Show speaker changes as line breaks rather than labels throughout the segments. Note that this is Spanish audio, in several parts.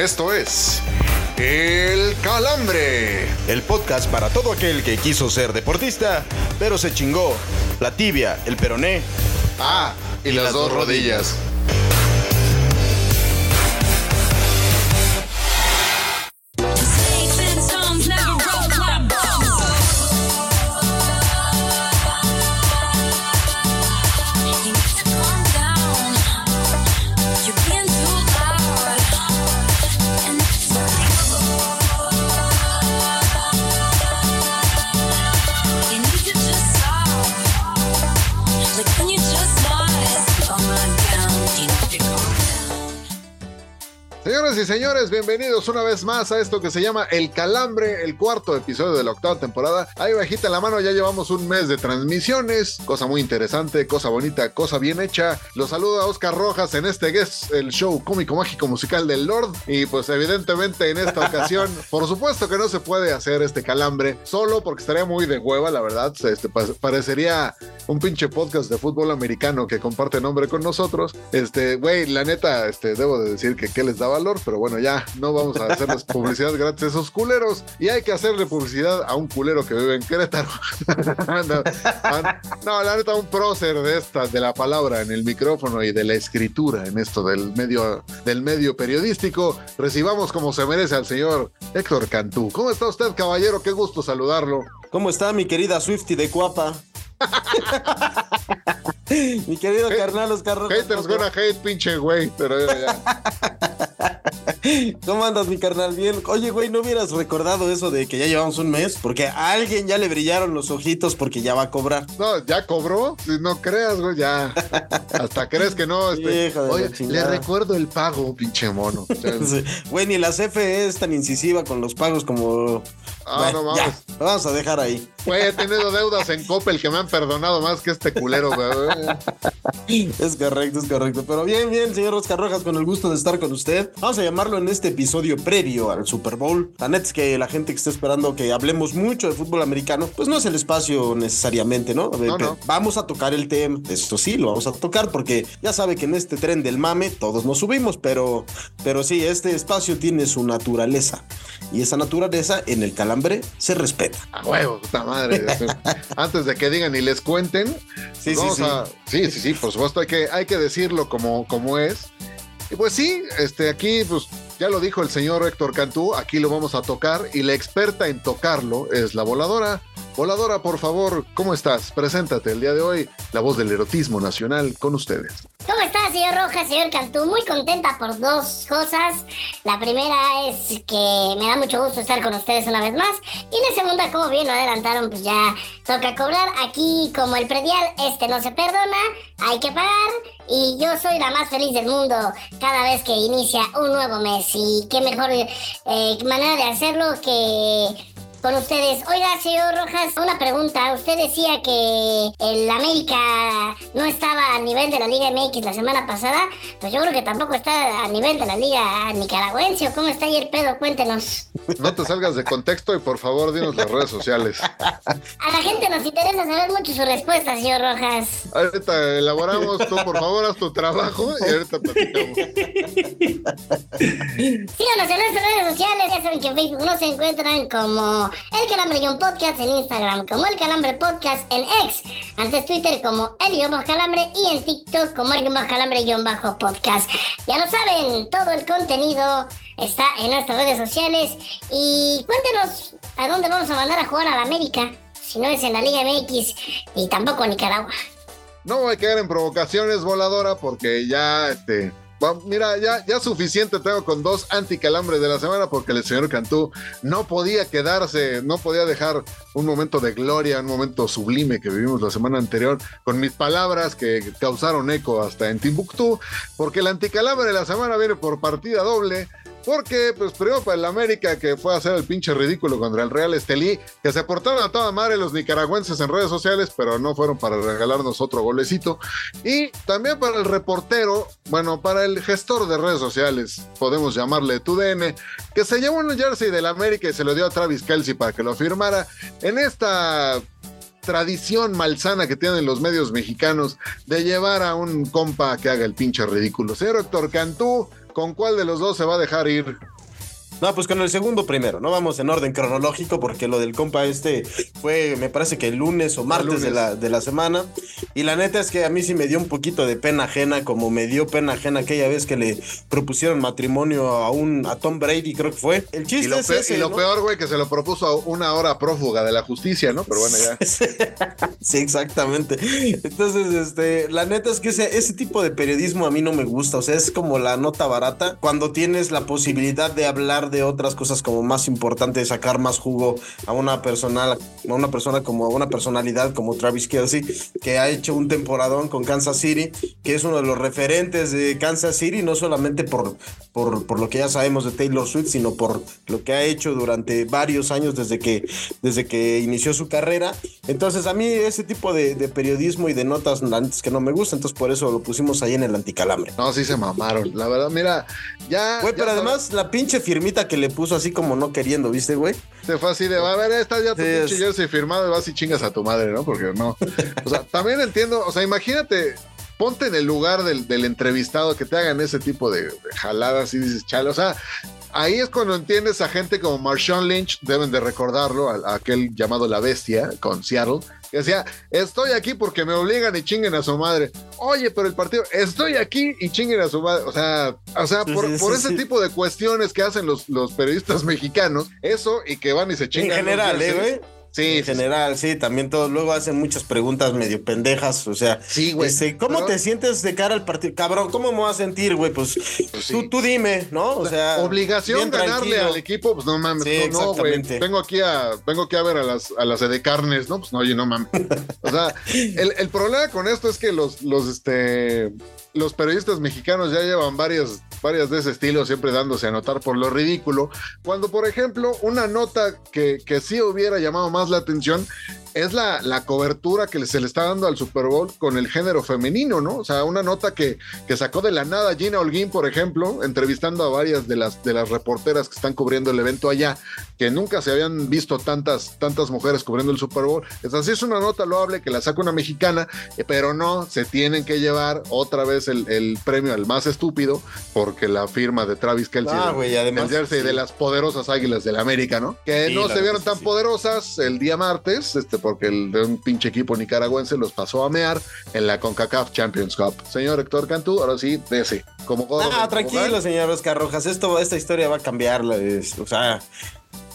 Esto es El Calambre.
El podcast para todo aquel que quiso ser deportista, pero se chingó la tibia, el peroné.
Ah, y, las, dos rodillas. Y señores, bienvenidos una vez más a esto que se llama El Calambre, el cuarto episodio de la octava temporada. Ahí bajita la mano, ya llevamos un mes de transmisiones, cosa muy interesante, cosa bonita, cosa bien hecha. Los saluda Oscar Rojas en este guest, el show cómico mágico musical del Lord. Y pues evidentemente en esta ocasión, por supuesto que no se puede hacer este calambre solo porque estaría muy de hueva, la verdad. Este, parecería un pinche podcast de fútbol americano que comparte nombre con nosotros. Este, güey, la neta, este, debo de decir que qué les da valor pero bueno, ya no vamos a hacerles publicidad gratis a esos culeros y hay que hacerle publicidad a un culero que vive en Querétaro. no, la neta, un prócer de esta, de la palabra en el micrófono y de la escritura en esto del medio, del medio periodístico. Recibamos como se merece al señor Héctor Cantú. ¿Cómo está usted, caballero? Qué gusto saludarlo.
¿Cómo está mi querida Swifty de Cuapa? Mi querido carnal Oscar
Haters gonna hate, pinche güey, pero ya.
¿Cómo andas, mi carnal? Bien. Oye, güey, ¿no hubieras recordado eso de que ya llevamos un mes? Porque a alguien ya le brillaron los ojitos porque ya va a cobrar.
No, ya cobró. No creas, güey, ya. Hasta crees que no. Este... Oye, le recuerdo el pago, pinche mono.
Güey, ni la CFE es tan incisiva con los pagos como.
Ah, no mames.
vamos a dejar ahí.
Güey, he tenido deudas en Coppel que me han perdonado más que este culero, güey.
Es correcto, es correcto. Pero bien, bien, señor Oscar Rojas, con el gusto de estar con usted. Vamos a llamarlo en este episodio previo al Super Bowl. La neta es que la gente que está esperando que hablemos mucho de fútbol americano, pues no es el espacio necesariamente, ¿no? no, Vamos a tocar el tema. Esto sí, lo vamos a tocar porque ya sabe que en este tren del mame todos nos subimos, pero, pero sí, este espacio tiene su naturaleza. Y esa naturaleza en el calambre se respeta.
A huevo, puta madre. Antes de que digan y les cuenten, sí, sí, sí. sí, sí, sí, por supuesto hay que, hay que decirlo como, como es. Y pues sí, este, aquí pues ya lo dijo el señor Héctor Cantú, aquí lo vamos a tocar y la experta en tocarlo es la voladora. Voladora, por favor, ¿cómo estás? Preséntate el día de hoy, la voz del erotismo nacional con ustedes.
¿Cómo está, señor Rojas, señor Cantú? Muy contenta por dos cosas. La primera es que me da mucho gusto estar con ustedes una vez más. Y la segunda, como bien lo adelantaron, pues ya toca cobrar. Aquí, como el predial, este no se perdona, hay que pagar. Y yo soy la más feliz del mundo cada vez que inicia un nuevo mes. Y qué mejor eh, manera de hacerlo que con ustedes. Oiga, señor Rojas, una pregunta. Usted decía que el América no estaba a nivel de la Liga MX la semana pasada. Pues yo creo que tampoco está a nivel de la Liga nicaragüense. ¿O cómo está ahí el pedo? Cuéntenos.
No te salgas de contexto y por favor dinos las redes sociales.
A la gente nos interesa saber mucho su respuesta, señor Rojas.
Ahorita elaboramos, tú por favor haz tu trabajo y ahorita platicamos.
Síganos en nuestras redes sociales, ya saben que en Facebook nos encuentran como el Calambre Podcast en Instagram, como El Calambre Podcast en X, antes Twitter como El Guión Calambre y en TikTok como El Guión Calambre Bajo Podcast. Ya lo saben, todo el contenido está en nuestras redes sociales y cuéntenos a dónde vamos a mandar a jugar a la América, si no es en la Liga MX y tampoco en Nicaragua.
No voy a quedar en provocaciones, voladora, porque ya este mira, ya, ya suficiente tengo con dos anticalambres de la semana porque el señor Cantú no podía quedarse, no podía dejar un momento de gloria, un momento sublime que vivimos la semana anterior con mis palabras que causaron eco hasta en Timbuktu, porque el anticalambre de la semana viene por partida doble porque, pues, primero para el América, que fue a hacer el pinche ridículo contra el Real Estelí, que se portaron a toda madre los nicaragüenses en redes sociales, pero no fueron para regalarnos otro golecito. Y también para el reportero, bueno, para el gestor de redes sociales, podemos llamarle TUDN, que se llevó un jersey del América y se lo dio a Travis Kelsey para que lo firmara en esta tradición malsana que tienen los medios mexicanos de llevar a un compa que haga el pinche ridículo. Señor Héctor Cantú, ¿con cuál de los dos se va a dejar ir?
No, pues con el segundo primero, no vamos en orden cronológico porque lo del compa este fue, me parece que el lunes o martes de la, de la semana. Y la neta es que a mí sí me dio un poquito de pena ajena, como me dio pena ajena aquella vez que le propusieron matrimonio a un a Tom Brady, creo que fue. El chiste
y lo,
es
peor,
ese,
y lo
¿no?
peor, güey, que se lo propuso a una hora prófuga de la justicia, ¿no? Pero bueno, ya.
sí, exactamente. Entonces, este, la neta es que ese, ese tipo de periodismo a mí no me gusta. O sea, es como la nota barata cuando tienes la posibilidad de hablar de otras cosas como más importante, sacar más jugo a una persona, a una persona como a una personalidad como Travis Kelsey, que ha hecho un temporadón con Kansas City, que es uno de los referentes de Kansas City, no solamente por, por, por lo que ya sabemos de Taylor Swift, sino por lo que ha hecho durante varios años desde que, desde que inició su carrera. Entonces, a mí ese tipo de, de periodismo y de notas antes que no me gusta, entonces por eso lo pusimos ahí en el anticalambre.
No, sí se mamaron. La verdad, mira, ya.
Güey, pero además la pinche firmita que le puso así como no queriendo, ¿viste, güey?
Se fue así de, a ver, esta ya tu
Sí,
jersey firmado y vas y chingas a tu madre, ¿no? Porque no. O sea, también entiendo, o sea, imagínate, ponte en el lugar del, del entrevistado que te hagan ese tipo de, de jaladas y dices, chale, o sea, ahí es cuando entiendes a gente como Marshawn Lynch, deben de recordarlo, a, a aquel llamado La Bestia con Seattle, que decía, estoy aquí porque me obligan y chinguen a su madre. Oye, pero el partido, estoy aquí y chinguen a su madre. O sea, o sea,
Sí,
por,
sí,
por
sí,
ese tipo de cuestiones que hacen los, los periodistas mexicanos, eso y que van y se
En
chingan. los
general, ¿eh, güey?
Sí,
en general, sí, también todos luego hacen muchas preguntas medio pendejas, o sea,
Sí, güey.
este, ¿cómo
Pero-
te sientes de cara al partido? Cabrón, ¿cómo me voy a sentir, güey? Pues,
Pues sí.
tú, tú dime, ¿no? O sea,
obligación ganarle
tranquilo.
al equipo, pues no mames,
Sí,
no, no. Vengo aquí a, vengo aquí a ver a las, a las de carnes, ¿no? Pues no, oye, no mames. O sea, el, el problema con esto es que los, los, este, los periodistas mexicanos ya llevan varias, varias de ese estilo, siempre dándose a notar por lo ridículo. Cuando, por ejemplo, una nota que, que sí hubiera llamado más la atención es la, la cobertura que se le está dando al Super Bowl con el género femenino, ¿no? O sea, una nota que, que sacó de la nada Gina Holguín, por ejemplo, entrevistando a varias de las, de las reporteras que están cubriendo el evento allá, que nunca se habían visto tantas, tantas mujeres cubriendo el Super Bowl. Es así, es una nota loable que la saca una mexicana, eh, pero no, se tienen que llevar otra vez el, el premio al más estúpido, porque la firma de Travis Kelsey,
Ah,
el-
güey, además,
el jersey
sí.
de las poderosas águilas del América, ¿no? Que
Sí,
no se vieron tan
sí.
poderosas el día martes, este, porque el de un pinche equipo nicaragüense los pasó a mear en la CONCACAF Champions Cup. Señor Héctor Cantú, ahora sí, dese. Como
Ah, tranquilo,
tobogán.
señor Oscar Rojas. Esto, esta historia va a cambiar. es- o sea,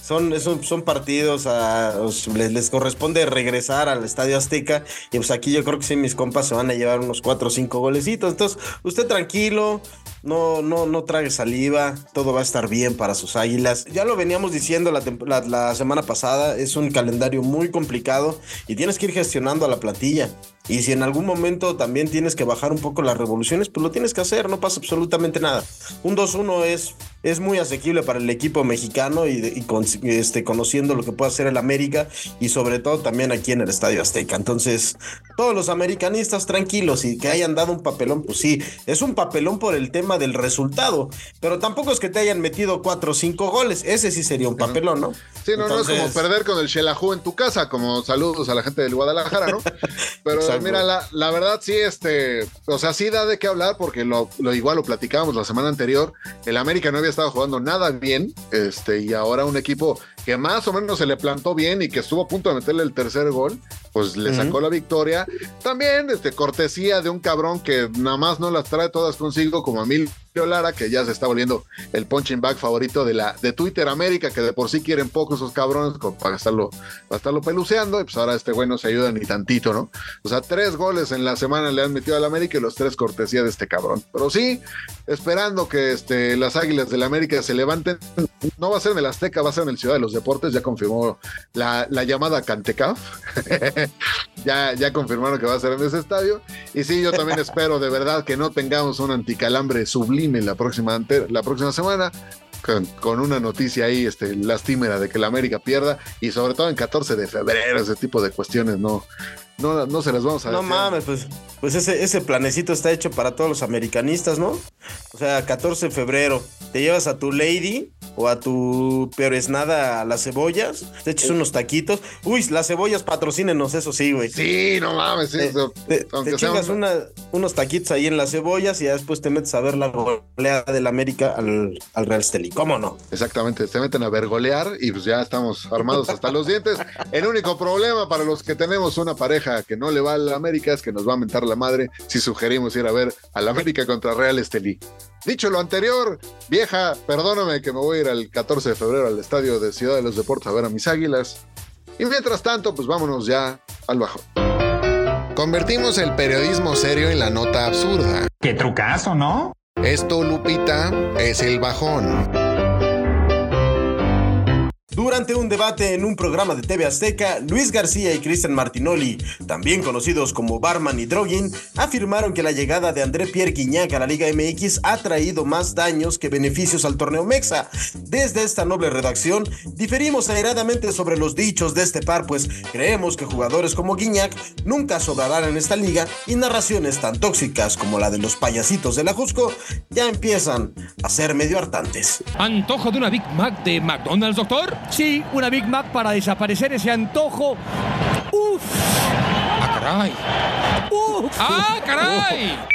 son, son, son partidos, a, les, les corresponde regresar al Estadio Azteca. Y pues aquí yo creo que sí, mis compas se van a llevar unos 4 o 5 golecitos. Entonces, usted tranquilo. No, no, no trague saliva, todo va a estar bien para sus águilas. Ya lo veníamos diciendo la, semana pasada, es un calendario muy complicado y tienes que ir gestionando a la plantilla. Y si en algún momento también tienes que bajar un poco las revoluciones, pues lo tienes que hacer, no pasa absolutamente nada. Un 2-1 es, es muy asequible para el equipo mexicano y, este, conociendo lo que puede hacer el América y sobre todo también aquí en el Estadio Azteca. Entonces, todos los americanistas tranquilos y que hayan dado un papelón, pues sí, es un papelón por el tema del resultado, pero tampoco es que te hayan metido 4 o 5 goles, ese sí sería un papelón, ¿no?
Sí, no, no es como perder con el Shelahu en tu casa, como saludos a la gente del Guadalajara, ¿no? Pero mira, la, la verdad sí, este, o sea, sí da de qué hablar porque lo, lo igual lo platicábamos la semana anterior, el América no había estado jugando nada bien, este, y ahora un equipo que más o menos se le plantó bien y que estuvo a punto de meterle el tercer gol, pues le sacó la victoria. También, este, cortesía de un cabrón que nada más no las trae todas consigo, como Emilio Lara, que ya se está volviendo el punching bag favorito de la de Twitter América, que de por sí quieren poco esos cabrones para estarlo, para estarlo peluceando, y pues ahora este güey no se ayuda ni tantito, ¿no? O sea, tres goles en la semana le han metido al América y los tres cortesía de este cabrón. Pero sí, esperando que este, las águilas del América se levanten. No va a ser en el Azteca, va a ser en el Ciudad de los Deportes, ya confirmó la, la llamada Cantecaf. ya, ya confirmaron que va a ser en ese estadio. Y sí, yo también espero de verdad que no tengamos un anticalambre sublime la próxima, la próxima semana. Con, con una noticia ahí este, lastimera de que la América pierda y sobre todo en 14 de febrero, ese tipo de cuestiones no, no, no se las vamos a
No
desear.
mames, pues, pues ese, ese planecito está hecho para todos los americanistas, ¿no? O sea, 14 de febrero, te llevas a tu lady o a tu peor es nada a las cebollas, te echas unos taquitos. Uy, las cebollas patrocínenos, eso sí, güey.
Sí, no mames,
Te,
o sea,
te- te
aunque sea
chingas
un-
una- unos taquitos ahí en las cebollas y ya después te metes a ver la goleada del América al, al Real Steli. ¿Cómo no?
Exactamente, se meten a vergolear y pues ya estamos armados hasta los dientes. El único problema para los que tenemos una pareja que no le va al América es que nos va a mentar la madre si sugerimos ir a ver al América contra Real Estelí. Dicho lo anterior, vieja, perdóname que me voy a ir al 14 de febrero al estadio de Ciudad de los Deportes a ver a mis águilas. Y mientras tanto, pues vámonos ya al bajo.
Convertimos el periodismo serio en la nota absurda.
Qué trucazo, ¿no?
Esto, Lupita, es el bajón.
Durante un debate en un programa de TV Azteca, Luis García y Cristian Martinoli, también conocidos como Barman y Drogin, afirmaron que la llegada de André Pierre Guignac a la Liga MX ha traído más daños que beneficios al torneo Mexa. Desde esta noble redacción, diferimos airadamente sobre los dichos de este par, pues creemos que jugadores como Guignac nunca sobrarán en esta liga y narraciones tan tóxicas como la de los payasitos de la Jusco ya empiezan a ser medio hartantes.
¿Antojo de una Big Mac de McDonald's, doctor?
Sí, una Big Mac para desaparecer ese antojo. ¡Uf!
¡Ah, caray!
¡Uf!
¡Ah, caray!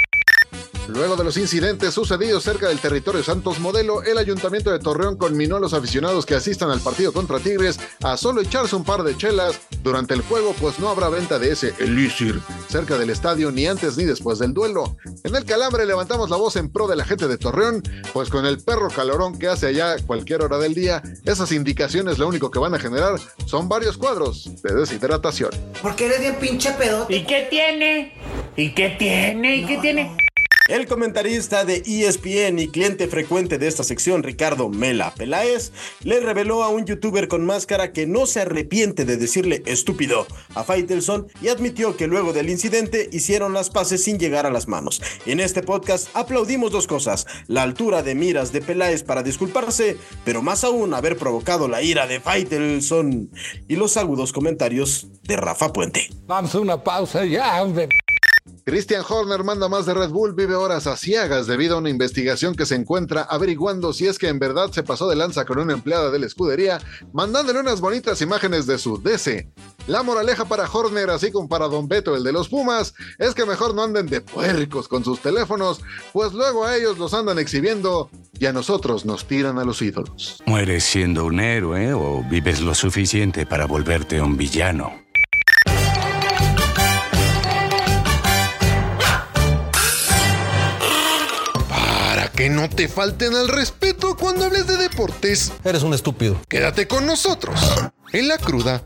Luego de los incidentes sucedidos cerca del territorio Santos Modelo, el ayuntamiento de Torreón conminó a los aficionados que asistan al partido contra Tigres a solo echarse un par de chelas durante el juego, pues no habrá venta de ese elixir cerca del estadio ni antes ni después del duelo. En el calambre levantamos la voz en pro de la gente de Torreón, pues con el perro calorón que hace allá a cualquier hora del día, esas indicaciones lo único que van a generar son varios cuadros de deshidratación.
Porque eres bien pinche pedote.
¿Y qué tiene? ¿Y qué tiene? ¿Y qué tiene?
El comentarista de ESPN y cliente frecuente de esta sección, Ricardo Mela Peláez, le reveló a un youtuber con máscara que no se arrepiente de decirle estúpido a Faitelson y admitió que luego del incidente hicieron las paces sin llegar a las manos. En este podcast aplaudimos dos cosas, la altura de miras de Peláez para disculparse, pero más aún haber provocado la ira de Faitelson y los agudos comentarios de Rafa Puente.
Vamos a una pausa ya, hombre.
Christian Horner manda más de Red Bull, vive horas aciagas debido a una investigación que se encuentra averiguando si es que en verdad se pasó de lanza con una empleada de la escudería, mandándole unas bonitas imágenes de su DC. La moraleja para Horner, así como para Don Beto, el de los Pumas, es que mejor no anden de puercos con sus teléfonos, pues luego a ellos los andan exhibiendo y a nosotros nos tiran a los ídolos.
¿Mueres siendo un héroe o vives lo suficiente para volverte un villano?
Que no te falten al respeto cuando hables de deportes,
Eres un estúpido.
quédate con nosotros. En la cruda.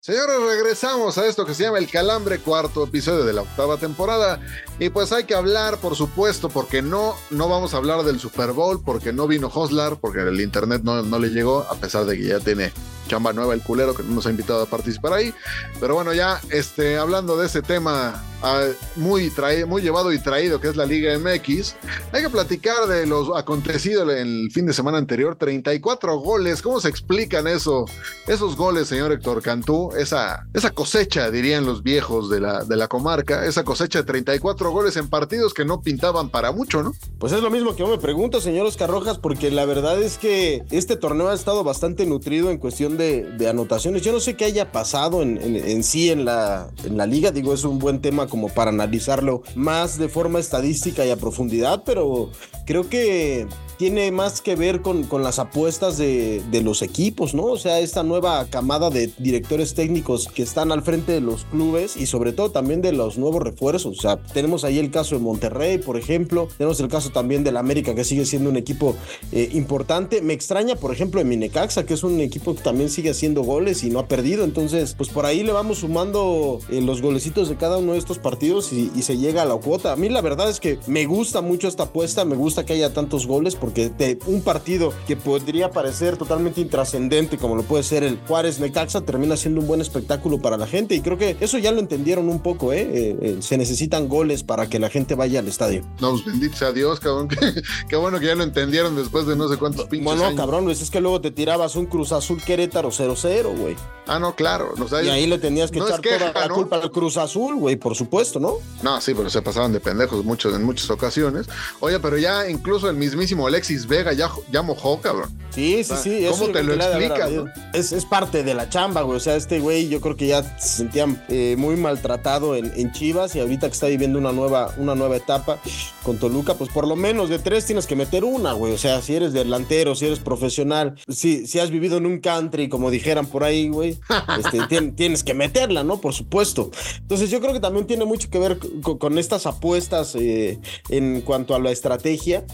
Señores, regresamos a esto que se llama El Calambre, cuarto episodio de la octava temporada. Y pues hay que hablar, por supuesto, porque no, no vamos a hablar del Super Bowl, porque no vino Hoslar, porque el internet no, no le llegó, a pesar de que ya tiene chamba nueva el culero que no nos ha invitado a participar ahí. Pero bueno, ya este, hablando de ese tema ah, muy, muy llevado y traído, que es la Liga MX, hay que platicar de lo acontecido el fin de semana anterior. 34 goles, ¿cómo se explican eso? Esos goles, señor Héctor Cantú, esa, esa cosecha, dirían los viejos de la, de la comarca, esa cosecha de 34 goles en partidos que no pintaban para mucho, ¿no?
Pues es lo mismo que yo me pregunto, señor Oscar Rojas, porque la verdad es que este torneo ha estado bastante nutrido en cuestión de, anotaciones. Yo no sé qué haya pasado en, en- en sí en la, en la liga, digo, es un buen tema como para analizarlo más de forma estadística y a profundidad, pero creo que tiene más que ver con, con las apuestas de, de los equipos, ¿no? O sea, esta nueva camada de directores técnicos que están al frente de los clubes y sobre todo también de los nuevos refuerzos. O sea, tenemos ahí el caso de Monterrey, por ejemplo, tenemos el caso también del América, que sigue siendo un equipo eh, importante. Me extraña, por ejemplo, de Minecaxa, que es un equipo que también sigue haciendo goles y no ha perdido. Entonces, pues por ahí le vamos sumando eh, los golecitos de cada uno de estos partidos y, y se llega a la cuota. A mí la verdad es que me gusta mucho esta apuesta, me gusta que haya tantos goles porque de un partido que podría parecer totalmente intrascendente como lo puede ser el Juárez Necaxa termina siendo un buen espectáculo para la gente y creo que eso ya lo entendieron un poco, ¿eh? Eh, eh, se necesitan goles para que la gente vaya al estadio.
No, pues bendito sea Dios, cabrón. Qué, bueno que ya lo entendieron después de no sé cuántos pinches
Bueno,
años.
cabrón, pues es que luego te tirabas un Cruz Azul Querétaro 0-0, güey.
Ah, no, claro. o sea,
Y ahí le tenías que
no
echar
queja,
toda la
¿no?
culpa al Cruz Azul, güey, por supuesto, ¿no?
No, sí, pero se pasaban de pendejos muchos, en muchas ocasiones. Oye, pero ya incluso el mismísimo Alexis Vega ya, ya mojó, cabrón.
Sí, sí, sí.
¿cómo
eso
te lo explicas,
habido. Es, es parte de la chamba, güey. O sea, este güey yo creo que ya se sentía eh, muy maltratado en, en Chivas y ahorita que está viviendo una nueva, una nueva etapa con Toluca, pues por lo menos de tres tienes que meter una, güey. O sea, si eres delantero, si eres profesional, si, si has vivido en un country, como dijeran por ahí, güey, este, tien- tienes que meterla, ¿no? Por supuesto. Entonces yo creo que también tiene mucho que ver con, con estas apuestas eh, en cuanto a la estrategia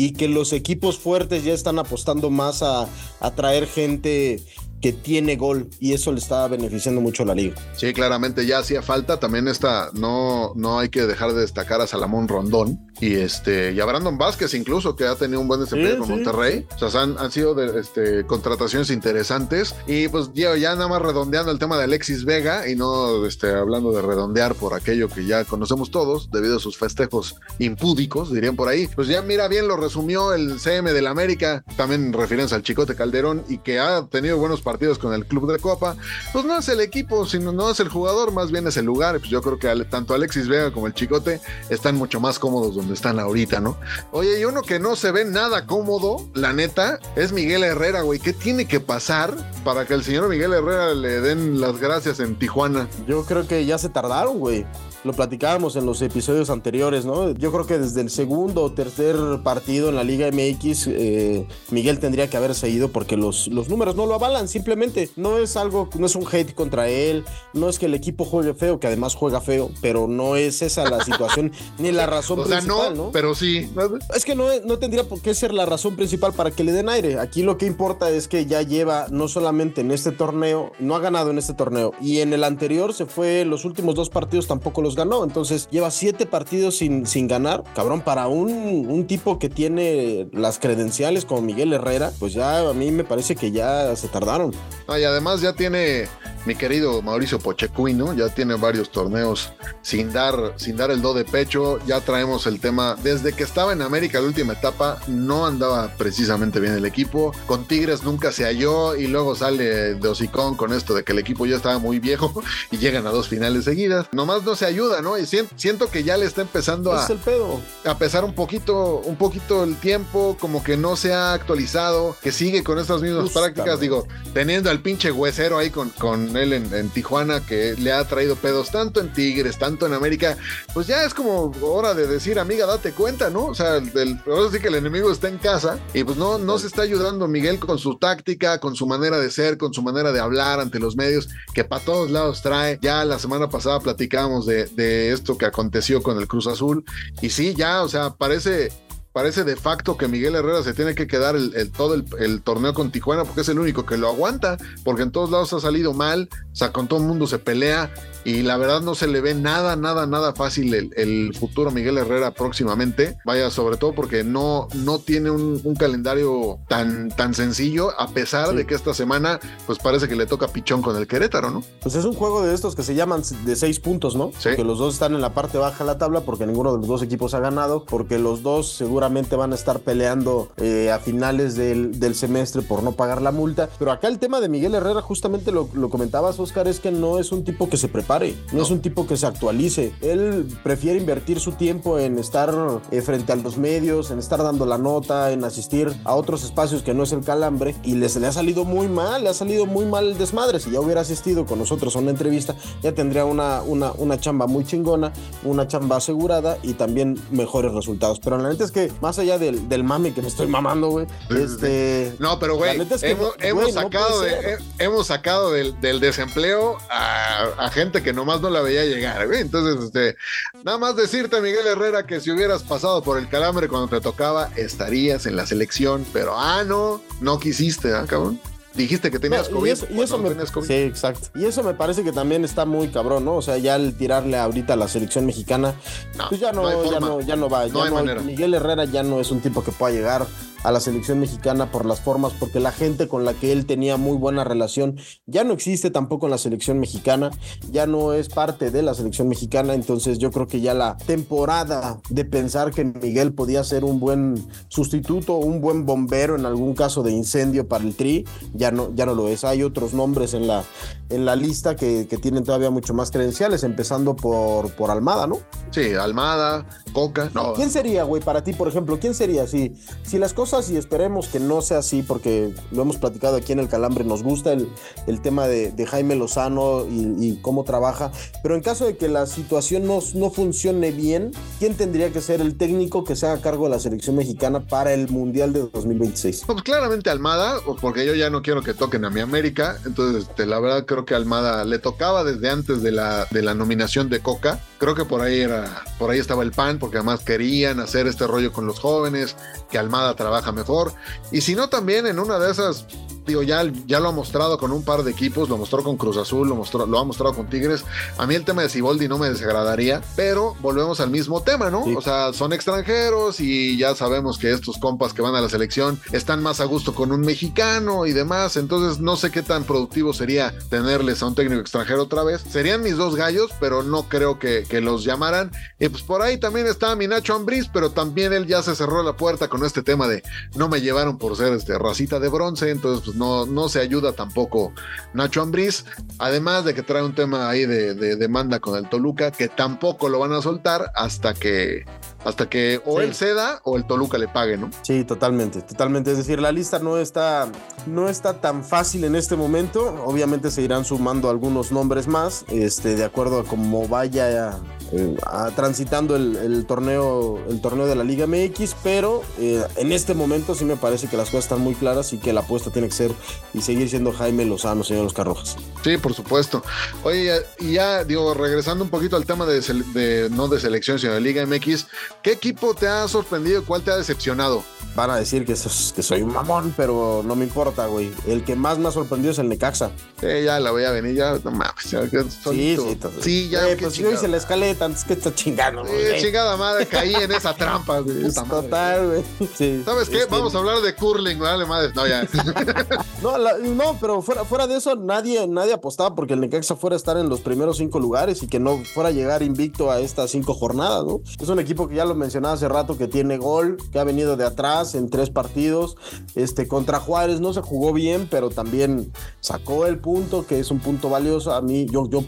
y que los equipos fuertes ya están apostando más a, a traer gente que tiene gol y eso le está beneficiando mucho a la liga.
Sí, claramente ya hacía falta. También esta, no, no hay que dejar de destacar a Salamón Rondón y este, y a Brandon Vázquez incluso, que ha tenido un buen desempeño
Sí,
con
sí.
Monterrey. O sea, han, han sido de, este, contrataciones interesantes. Y pues ya, ya nada más redondeando el tema de Alexis Vega y no este, hablando de redondear por aquello que ya conocemos todos, debido a sus festejos impúdicos, dirían por ahí. Pues ya mira bien lo resumió el CM del América, también en referencia al Chicote Calderón y que ha tenido buenos partidos con el Club de Copa. Pues no es el equipo, sino no es el jugador, más bien es el lugar. Pues yo creo que tanto Alexis Vega como el Chicote están mucho más cómodos donde están ahorita, ¿no? Oye, y uno que no se ve nada cómodo, la neta, es Miguel Herrera, güey. ¿Qué tiene que pasar para que el señor Miguel Herrera le den las gracias en Tijuana?
Yo creo que ya se tardaron, güey. Lo platicábamos en los episodios anteriores, ¿no? Yo creo que desde el segundo o tercer partido en la Liga MX, eh, Miguel tendría que haberse ido porque los, los números no lo avalan, simplemente. No es algo, no es un hate contra él, no es que el equipo juegue feo, que además juega feo, pero no es esa la situación ni la razón
O sea,
principal,
no,
¿no?
pero sí.
Es que no, no tendría por qué ser la razón principal para que le den aire. Aquí lo que importa es que ya lleva no solamente en este torneo, no ha ganado en este torneo, y en el anterior se fue, los últimos dos partidos tampoco los ganó. Entonces lleva siete partidos sin, sin ganar. Cabrón, para un, un tipo que tiene las credenciales como Miguel Herrera, pues ya a mí me parece que ya se tardaron.
No, y además ya tiene mi querido Mauricio Pochecuino, ya tiene varios torneos sin dar, sin dar el do de pecho. Ya traemos el tema. Desde que estaba en América la última etapa, no andaba precisamente bien el equipo. Con Tigres nunca se halló y luego sale de hocicón con esto de que el equipo ya estaba muy viejo y llegan a dos finales seguidas. Nomás no se ayuda, ¿no? Y sien- siento que ya le está empezando a,
Es el pedo.
a pesar un poquito, un poquito el tiempo, como que no se ha actualizado, que sigue con estas mismas
Justamente.
prácticas, digo, teniendo al pinche huesero ahí con, con él en, en Tijuana, que le ha traído pedos tanto en Tigres, tanto en América, pues ya es como hora de decir, amiga, date cuenta, ¿no? O sea, el, el- ahora sí que el enemigo está en casa y pues no, no se está ayudando Miguel con su táctica, con su manera de ser, con su manera de hablar ante los medios, que para todos lados trae. Ya la semana pasada platicábamos de, de esto que aconteció con el Cruz Azul. Y sí, ya, o sea, parece parece de facto que Miguel Herrera se tiene que quedar el, el- todo el, el torneo con Tijuana porque es el único que lo aguanta, porque en todos lados ha salido mal, o sea, con todo el mundo se pelea y la verdad no se le ve nada, nada, nada fácil el, el futuro Miguel Herrera próximamente, vaya, sobre todo porque no, no tiene un, un calendario tan, tan sencillo, a pesar
Sí.
de que esta semana pues parece que le toca pichón con el Querétaro, ¿no?
Pues es un juego de estos que se llaman de seis puntos, ¿no?
Sí.
Que los dos están en la parte baja de la tabla porque ninguno de los dos equipos ha ganado, porque los dos seguramente van a estar peleando eh, a finales del, del semestre por no pagar la multa. Pero acá el tema de Miguel Herrera, justamente lo, lo comentabas, Oscar, es que no es un tipo que se prepare, no, es un tipo que se actualice. Él prefiere invertir su tiempo en estar eh, frente a los medios, en estar dando la nota, en asistir a otros espacios que no es el calambre y les, le ha salido muy mal, le ha salido muy mal el desmadre. Si ya hubiera asistido con nosotros a una entrevista, ya tendría una, una, una chamba muy chingona, una chamba asegurada y también mejores resultados. Pero la neta es que más allá del, del mame que me estoy mamando, güey, este...
No, pero güey,
es que
hemos, sacado, de, hemos sacado del, del desempleo a, a gente que nomás no la veía llegar, güey. Entonces, este, nada más decirte, Miguel Herrera, que si hubieras pasado por el calambre cuando te tocaba, estarías en la selección, pero ah, no, no quisiste, ¿ah, cabrón? Dijiste que tenías
No,
COVID.
y eso, y me,
tenías COVID.
sí, exacto. Y eso me parece que también está muy cabrón, ¿no? O sea, ya el tirarle ahorita a la selección mexicana,
No,
pues ya no, ya no, ya no va.
No
ya
hay
no hay-
manera.
Miguel Herrera ya no es un tipo que pueda llegar a la selección mexicana por las formas, porque la gente con la que él tenía muy buena relación ya no existe tampoco en la selección mexicana, ya no es parte de la selección mexicana, entonces yo creo que ya la temporada de pensar que Miguel podía ser un buen sustituto, un buen bombero en algún caso de incendio para el Tri, ya no, ya no lo es. Hay otros nombres en la, en la lista que, que tienen todavía mucho más credenciales, empezando por, por Almada, ¿no?
Sí, Almada, Coca. No,
¿Quién sería, güey, para ti, por ejemplo? ¿Quién sería si, si las cosas, y esperemos que no sea así, porque lo hemos platicado aquí en el Calambre, nos gusta el, el tema de, de Jaime Lozano y, y cómo trabaja, pero en caso de que la situación no, no funcione bien, ¿quién tendría que ser el técnico que se haga cargo de la selección mexicana para el Mundial de 2026?
Pues claramente Almada, porque yo ya no quiero que toquen a mi América, entonces este, la verdad creo que Almada le tocaba desde antes de la, de la nominación de Coca, creo que por ahí era, por ahí estaba el pan, porque además querían hacer este rollo con los jóvenes, que Almada trabaja mejor, y si no también en una de esas, digo, ya, ya lo ha mostrado con un par de equipos, lo mostró con Cruz Azul, lo, mostró, lo ha mostrado con Tigres, a mí el tema de Siboldi no me desagradaría, pero volvemos al mismo tema, ¿no?
Sí.
O sea, son extranjeros y ya sabemos que estos compas que van a la selección están más a gusto con un mexicano y demás, entonces no sé qué tan productivo sería tenerles a un técnico extranjero otra vez. Serían mis dos gallos, pero no creo que, que los llamaran. Y pues por ahí también está mi Nacho Ambriz, pero también él ya se cerró la puerta con este tema de no me llevaron por ser este, racita de bronce, entonces pues no, no se ayuda tampoco Nacho Ambriz, además de que trae un tema ahí de, de demanda con el Toluca, que tampoco lo van a soltar hasta que hasta que o
Sí.
él ceda o el Toluca le pague, ¿no?
Sí, totalmente, totalmente. Es decir, la lista no está, no está tan fácil en este momento. Obviamente se irán sumando algunos nombres más, este, de acuerdo a cómo vaya eh, a- transitando el, el torneo, el torneo de la Liga MX, pero eh, en este momento sí me parece que las cosas están muy claras y que la apuesta tiene que ser y seguir siendo Jaime Lozano, señor Oscar Rojas.
Sí, por supuesto. Oye, y ya digo, regresando un poquito al tema de, de- no de selección, sino de Liga MX, ¿qué equipo te ha sorprendido y cuál te ha decepcionado?
Van a decir que, sos- que soy un mamón, pero no me importa, güey. El que más me ha sorprendido es el Necaxa.
Sí, ya la voy a venir, ya, no mames, ya,
sí, to-
Sí, ya,
pues yo hice la escaleta antes que está chingando,
Sí,
güey.
chingada madre, caí en esa trampa, güey,
Pues
madre.
total, güey. Sí,
¿Sabes qué?
este,
Vamos a hablar de curling, vale, madre. No, ya.
No, la- no, pero fuera, fuera de eso, nadie, nadie apostaba porque el Necaxa fuera a estar en los primeros cinco lugares y que no fuera a llegar invicto a estas cinco jornadas, ¿no? Es un equipo que ya lo mencionaba hace rato, que tiene gol, que ha venido de atrás en tres partidos. Este, contra Juárez no se jugó bien, pero también sacó el punto, que es un punto valioso. A mí, yo, yo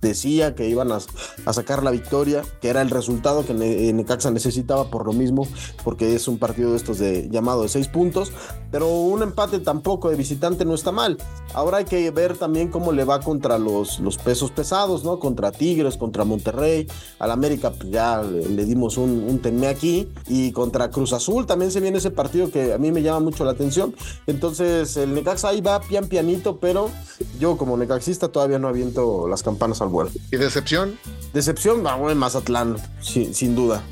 decía que iban a, a sacar la victoria, que era el resultado que Ne- Necaxa necesitaba por lo mismo, porque es un partido de estos de llamado de seis puntos, pero un empate tampoco de visitante no está mal. Ahora hay que ver también cómo le va contra los, los pesos pesados, ¿no? Contra Tigres, contra Monterrey, al América pues ya le, dimos un, un aquí, y contra Cruz Azul también se viene ese partido que a mí me llama mucho la atención. Entonces el Necaxa ahí va pian pianito, pero yo como necaxista todavía no aviento las campanas al vuelo.
¿Y decepción?
Decepción, ah, bueno, Mazatlán, sin, sin duda.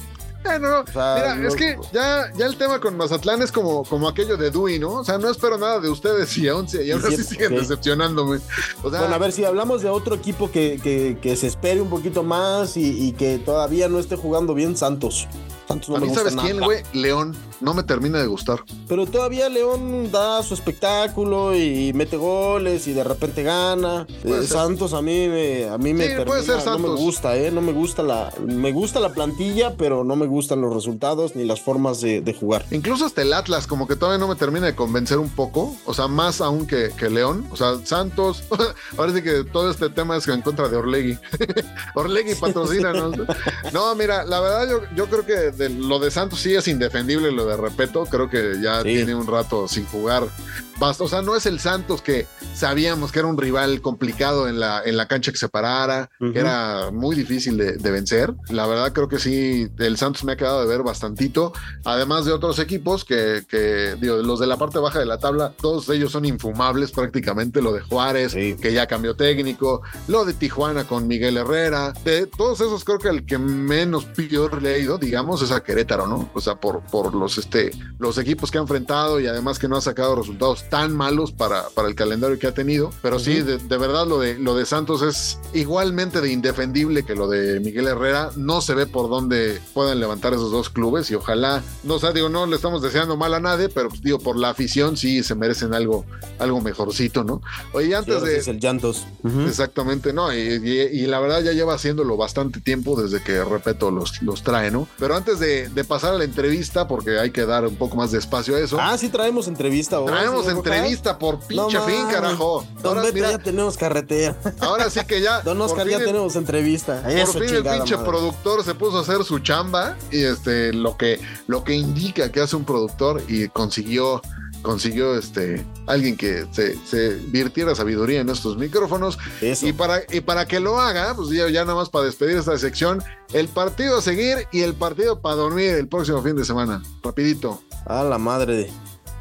Eh, no, no.
sea,
Mira,
no-
es que ya, ya el tema con Mazatlán es como, como aquello de Dewey, ¿no? O sea, no espero nada de ustedes y aún, se- y aún
Sí,
así
sí,
siguen
ok.
decepcionándome. O sea,
Bueno, a ver, si hablamos de otro equipo que, que- que se espere un poquito más y, y que todavía no esté jugando bien, Santos. Santos no
a
me
mí,
gusta
¿sabes quién, güey? León. No me termina de gustar.
Pero todavía León da su espectáculo y mete goles y de repente gana.
Puede
Eh. Santos a mí me, a mí me
Sí, puede
termina-
ser
no me
Santos.
gusta, eh, no me gusta la me gusta la plantilla, pero no me gustan los resultados ni las formas de, de jugar.
Incluso hasta el Atlas, como que todavía no me termina de convencer un poco. O sea, más aún que, que León. O sea, Santos. Parece que todo este tema es en contra de Orlegui. Orlegui patrocina, ¿no? No, mira, la verdad, yo, yo creo que de- lo de Santos sí es indefendible, lo de Repeto. Creo que ya
Sí.
tiene un rato sin jugar. Basta. O sea, no es el Santos que sabíamos que era un rival complicado en la, en la cancha que se parara, que era muy difícil de, de vencer. La verdad, creo que sí, el Santos me ha quedado de ver bastantito además de otros equipos que, que, digo, los de la parte baja de la tabla, todos ellos son infumables prácticamente, lo de Juárez,
Sí.
que ya cambió técnico, lo de Tijuana con Miguel Herrera, de todos esos creo que el que menos peor le ha ido, digamos, es a Querétaro, ¿no? O sea, por, por los, este, los equipos que ha enfrentado y además que no ha sacado resultados tan malos para, para el calendario que ha tenido. Pero sí, de, de verdad, lo de, lo de Santos es igualmente de indefendible que lo de Miguel Herrera. No se ve por dónde puedan levantar esos dos clubes y ojalá, no o sea, digo, no le estamos deseando mal a nadie, pero pues, digo, por la afición sí se merecen algo, algo mejorcito, ¿no? Oye, antes
Sí,
de.
es el llantos.
Exactamente, no, y, y- y la verdad ya lleva haciéndolo bastante tiempo desde que Repeto los, los trae, ¿no? Pero antes de, de pasar a la entrevista, porque hay que dar un poco más de espacio a eso.
Ah, sí traemos entrevista.
Traemos
Rojas.
Entrevista por pinche
No
fin, carajo.
Don
Ahora,
Beto,
mira,
ya tenemos carretera.
ahora sí que ya.
Don Oscar, ya
el-
tenemos entrevista.
Por
Eso,
fin el pinche
madre.
productor se puso a hacer su chamba y este lo que lo que indica que hace un productor y consiguió consiguió este alguien que se, se virtiera sabiduría en estos micrófonos
Eso.
y para y para que lo haga pues ya, ya nada más para despedir esta sección el partido a seguir y el partido para dormir el próximo fin de semana rapidito
A la madre.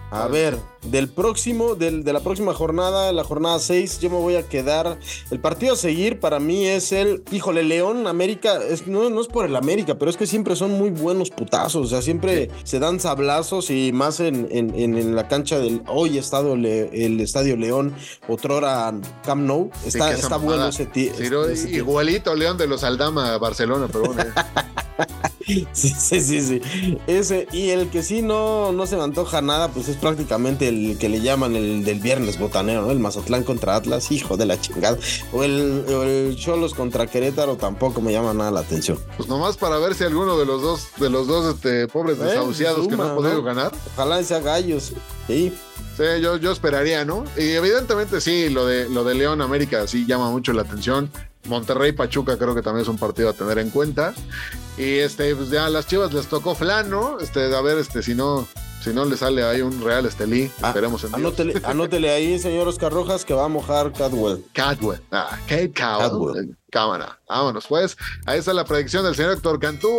A ver, del próximo, del, de la próxima jornada, la jornada 6, yo me voy a quedar. El partido a seguir para mí es el, híjole, León, América, es, no, no es por el América, pero es que siempre son muy buenos putazos, o sea, siempre se dan sablazos y más en, en, en- en la cancha del hoy estado Le- el Estadio León, otrora Camp Nou, está, está bueno ese
Sí,
ti-
igualito León de los Aldama a Barcelona pero bueno.
Sí, sí, sí, sí. Ese, y el que sí no, no se me antoja nada, pues es prácticamente el que le llaman el del viernes botanero, ¿no? El Mazatlán contra Atlas, hijo de la chingada. O el, o el Cholos contra Querétaro tampoco me llama nada la atención.
pues nomás para ver si alguno de los dos de los dos este, pobres
Eh,
desahuciados que no han podido
¿no?
ganar
Ojalá sea gallos. Sí.
Sí, yo, yo esperaría, ¿no? Y evidentemente sí, lo de, lo de León América sí llama mucho la atención. Monterrey Pachuca creo que también es un partido a tener en cuenta. Y este, pues ya a las Chivas les tocó flan, ¿no? Este, a ver, este, si no, si no le sale ahí un Real Estelí,
Ah,
esperemos en Dios.
Anótele, anótele ahí, señor Oscar Rojas, que va a mojar Cadwell.
Cadwell. Ah, Kate Cowell.
Cadwell.
Eh, Cámara. Vámonos, pues. Ahí está la predicción del señor Héctor Cantú.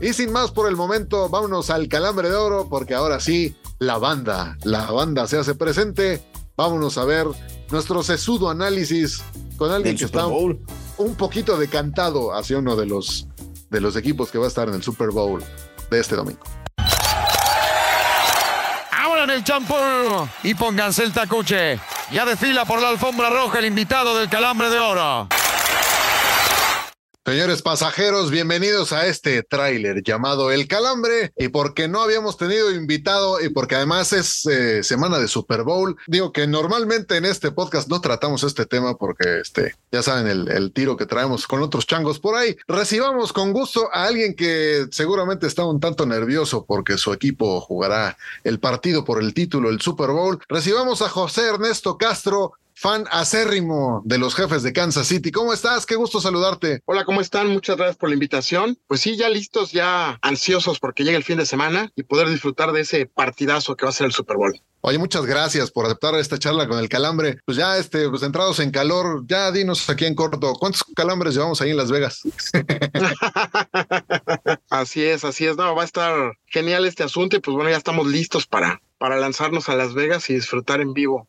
Y sin más por el momento, vámonos al calambre de oro, porque ahora sí, la banda, la banda se hace presente. Vámonos a ver nuestro sesudo análisis con alguien que está un poquito decantado hacia uno de los, de los equipos que va a estar en el Super Bowl de este domingo.
Ahora en el champú y pónganse el tacuche. Ya desfila por la alfombra roja el invitado del calambre de oro.
Señores pasajeros, bienvenidos a este tráiler llamado El Calambre. Y porque no habíamos tenido invitado y porque además es eh, semana de Super Bowl, digo que normalmente en este podcast no tratamos este tema porque este, ya saben el, el tiro que traemos con otros changos por ahí. Recibamos con gusto a alguien que seguramente está un tanto nervioso porque su equipo jugará el partido por el título, el Super Bowl. Recibamos a José Ernesto Castro, fan acérrimo de los jefes de Kansas City. ¿Cómo estás? Qué gusto saludarte.
Hola, ¿cómo están? Muchas gracias por la invitación. Pues sí, ya listos, ya ansiosos porque llega el fin de semana y poder disfrutar de ese partidazo que va a ser el Super Bowl.
Oye, muchas gracias por aceptar esta charla con el calambre. Pues ya, este, pues entrados en calor, ya dinos aquí en corto, ¿cuántos calambres llevamos ahí en Las Vegas?
Así es, así es. No, va a estar genial este asunto y pues bueno, ya estamos listos para, para lanzarnos a Las Vegas y disfrutar en vivo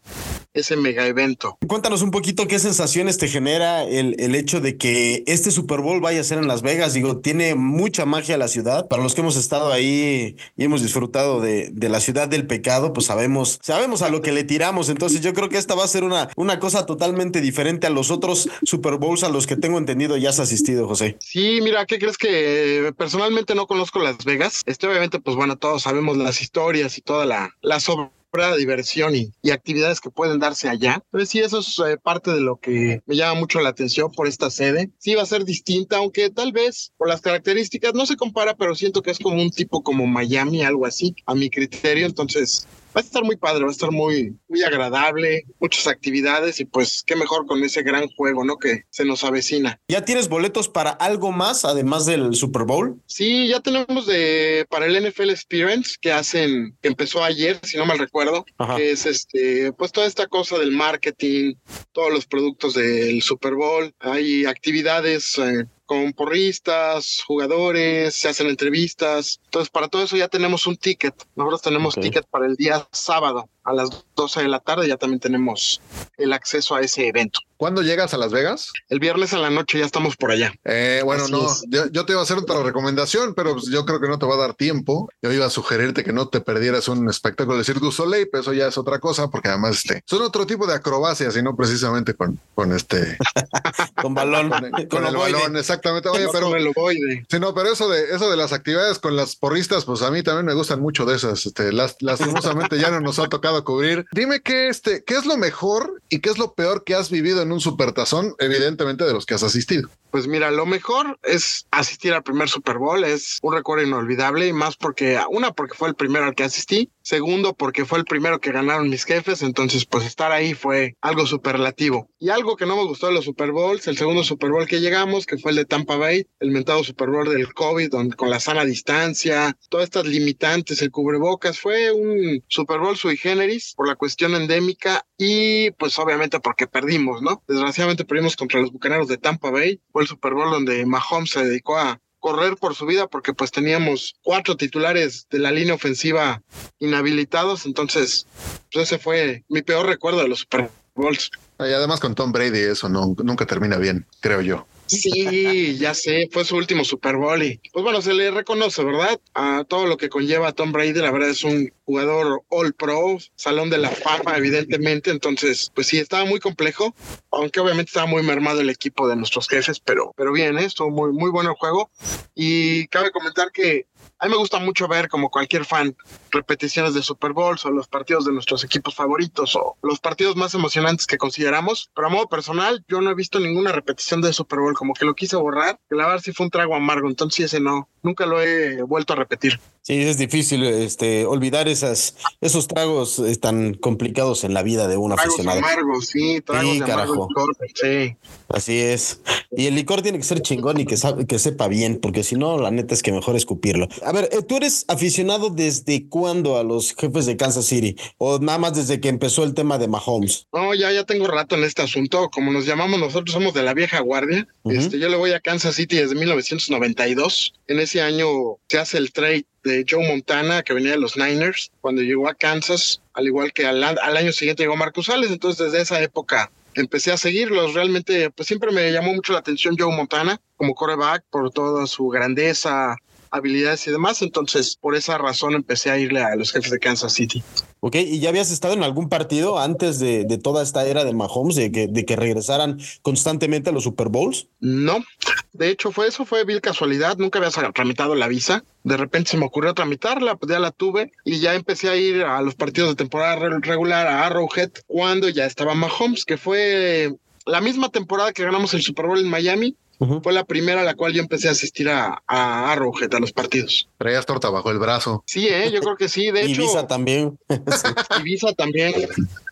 ese mega evento.
Cuéntanos un poquito qué sensaciones te genera el, el hecho de que este Super Bowl vaya a ser en Las Vegas. Digo, tiene mucha magia la ciudad. Para los que hemos estado ahí y hemos disfrutado de, de la ciudad del pecado, pues sabemos, sabemos a lo que le tiramos. Entonces yo creo que esta va a ser una, una cosa totalmente diferente a los otros Super Bowls a los que tengo entendido ya has asistido, José.
Sí, mira, ¿qué crees que personalmente no conozco Las Vegas? Este, obviamente, pues bueno, todos sabemos las historias y toda la, la sobre diversión y, actividades que pueden darse allá. Pero sí, eso es eh, parte de lo que me llama mucho la atención por esta sede. Sí va a ser distinta, aunque tal vez por las características no se compara, pero siento que es como un tipo como Miami, algo así, a mi criterio. Entonces, va a estar muy padre, va a estar muy, muy agradable, muchas actividades y pues qué mejor con ese gran juego, ¿no? Que se nos avecina.
¿Ya tienes boletos para algo más además del Super Bowl?
Sí, ya tenemos de para el NFL Experience que hacen, que empezó ayer, si no mal recuerdo, Ajá. que es este, pues toda esta cosa del marketing, todos los productos del Super Bowl, hay actividades eh, con porristas, jugadores, se hacen entrevistas. Entonces, para todo eso ya tenemos un ticket. Nosotros tenemos okay. ticket para el día sábado. A las 12 de la tarde ya también tenemos el acceso a ese evento.
¿Cuándo llegas a Las Vegas?
El viernes a la noche ya estamos por allá.
Eh, bueno,
Así
no, yo, yo te iba a hacer otra recomendación, pero pues yo creo que no te va a dar tiempo. Yo iba a sugerirte que no te perdieras un espectáculo de Cirque du Soleil, pero eso ya es otra cosa, porque además este, son otro tipo de acrobacias y no precisamente con, con este
Con balón,
con,
con,
con el balón, exactamente. Oye, pero
Con el.
Sí, no, pero eso de eso de las actividades con las porristas, pues a mí también me gustan mucho de esas. Este, las, lastimosamente ya no nos ha tocado cubrir. Dime qué este, qué es lo mejor y qué es lo peor que has vivido en un supertazón, evidentemente de los que has asistido.
Pues mira, lo mejor es asistir al primer Super Bowl, es un recuerdo inolvidable y más porque, una, porque fue el primero al que asistí, segundo, porque fue el primero que ganaron mis jefes, entonces pues estar ahí fue algo superlativo. Y algo que no me gustó de los Super Bowls, el segundo Super Bowl que llegamos, que fue el de Tampa Bay, el mentado Super Bowl del COVID, donde, con la sana distancia, todas estas limitantes, el cubrebocas, fue un Super Bowl sui generis por la cuestión endémica y pues obviamente porque perdimos, ¿no? Desgraciadamente perdimos contra los Bucaneros de Tampa Bay, el Super Bowl donde Mahomes se dedicó a correr por su vida porque pues teníamos cuatro titulares de la línea ofensiva inhabilitados, entonces pues ese fue mi peor recuerdo de los Super Bowls.
Y además con Tom Brady eso no, nunca termina bien, creo yo.
Sí, ya sé, fue su último Super Bowl y pues bueno, se le reconoce, ¿verdad? A todo lo que conlleva a Tom Brady, la verdad es un jugador All Pro, Salón de la Fama, evidentemente, entonces pues sí, estaba muy complejo, aunque obviamente estaba muy mermado el equipo de nuestros jefes, pero, pero bien, ¿eh? estuvo muy, muy bueno el juego y cabe comentar que a mí me gusta mucho ver, como cualquier fan, repeticiones de Super Bowls o los partidos de nuestros equipos favoritos o los partidos más emocionantes que consideramos. Pero a modo personal, yo no he visto ninguna repetición de Super Bowl, como que lo quise borrar, la verdad sí fue un trago amargo, entonces sí, ese no, nunca lo he vuelto a repetir.
Sí, es difícil este, olvidar esas, esos tragos eh, tan complicados en la vida de un
Tragos
aficionado.
amargos, sí, tragos
Sí,
de amargo
carajo.
licor, sí.
Así es. Y el licor tiene que ser chingón y que, sabe- que sepa bien, porque si no, la neta es que mejor escupirlo. A ver, eh, ¿tú eres aficionado desde cuándo a los jefes de Kansas City? ¿O nada más desde que empezó el tema de Mahomes?
No, ya, ya tengo rato en este asunto. Como nos llamamos nosotros, somos de la vieja guardia. Este, yo le voy a Kansas City desde 1992. En ese año se hace el trade de Joe Montana, que venía de los Niners, cuando llegó a Kansas, al igual que al, al año siguiente llegó Marcus Sales. Entonces, desde esa época empecé a seguirlos. Realmente, pues siempre me llamó mucho la atención Joe Montana como coreback por toda su grandeza, habilidades y demás. Entonces, por esa razón empecé a irle a los jefes de Kansas City.
¿Ok? ¿Y ya habías estado en algún partido antes de, de toda esta era de Mahomes, de que, de que regresaran constantemente a los Super Bowls?
No, de hecho fue eso, fue vil casualidad, nunca había tramitado la visa, de repente se me ocurrió tramitarla, pues ya la tuve y ya empecé a ir a los partidos de temporada re- regular a Arrowhead cuando ya estaba Mahomes, que fue la misma temporada que ganamos el Super Bowl en Miami, fue la primera a la cual yo empecé a asistir a, a Arrowhead, a los partidos.
Traías torta bajo el brazo.
Sí, eh, yo creo que sí, de hecho.
Ibiza también.
Ibiza también.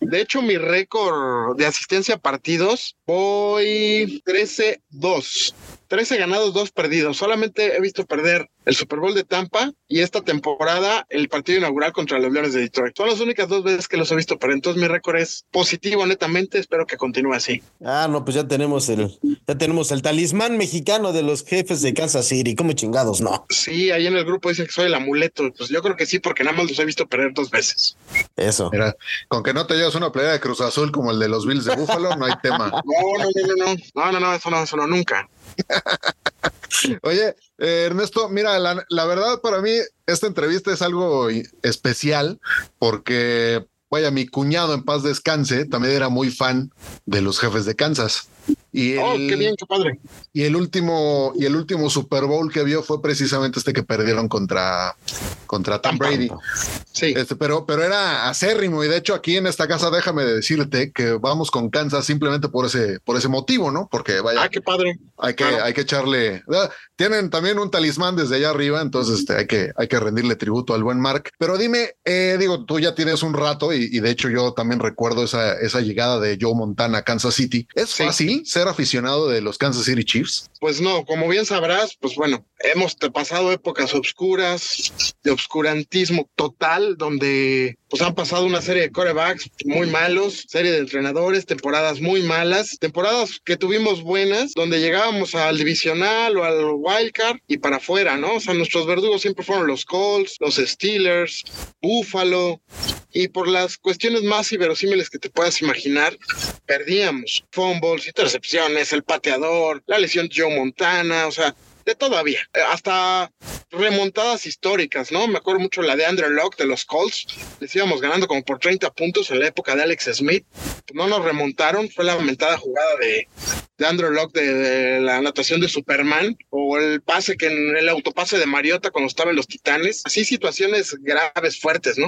De hecho, mi récord de asistencia a partidos, voy 13-2. 13 ganados, 2 perdidos. Solamente he visto perder el Super Bowl de Tampa y esta temporada el partido inaugural contra los Leones de Detroit. Son las únicas dos veces que los he visto perder. Entonces mi récord es positivo, netamente. Espero que continúe así.
Ah, no, pues ya tenemos el, ya tenemos el talismán mexicano de los jefes de Kansas City. ¿Cómo chingados? No.
Sí, ahí en el grupo dicen que soy el amuleto. Pues yo creo que sí, porque nada más los he visto perder dos veces.
Eso.
Mira, con que no te llevas una playera de Cruz Azul como el de los Bills de Búfalo, no hay tema.
No, no, no, no, no. No, no, no, eso no, eso no, nunca.
Oye, eh, Ernesto, mira, la, la verdad para mí esta entrevista es algo especial porque, vaya, mi cuñado en paz descanse también era muy fan de los jefes de Kansas. Y
Oh,
el,
qué bien, qué padre.
y el último y el último Super Bowl que vio fue precisamente este que perdieron contra contra Tom Brady.
Sí.
Este, pero pero era acérrimo y de hecho aquí en esta casa déjame decirte que vamos con Kansas simplemente por ese por ese motivo, ¿no? Porque vaya
Ah, qué padre.
hay que,
Claro.
hay que echarle. Tienen también un talismán desde allá arriba, entonces este, hay, que, hay que rendirle tributo al buen Mark. Pero dime, eh, digo, tú ya tienes un rato y, y de hecho yo también recuerdo esa, esa llegada de Joe Montana a Kansas City. ¿Es
Sí.
fácil ser aficionado de los Kansas City Chiefs?
Pues no, como bien sabrás, pues bueno, hemos pasado épocas oscuras, de obscurantismo total, donde pues han pasado una serie de corebacks muy malos, serie de entrenadores, temporadas muy malas, temporadas que tuvimos buenas, donde llegábamos al divisional o al wildcard y para afuera, ¿no? O sea, nuestros verdugos siempre fueron los Colts, los Steelers, Buffalo, y por las cuestiones más inverosímiles que te puedas imaginar, perdíamos fumbles, intercepciones, el pateador, la lesión de Joe Montana, o sea, todavía, hasta remontadas históricas, ¿no? Me acuerdo mucho la de Andrew Locke de los Colts, les íbamos ganando como por 30 puntos en la época de Alex Smith, no nos remontaron, fue la lamentada jugada de, de Andrew Locke de, la natación de Superman, o el pase que en el autopase de Mariota cuando estaba en los Titanes, así situaciones graves, fuertes, ¿no?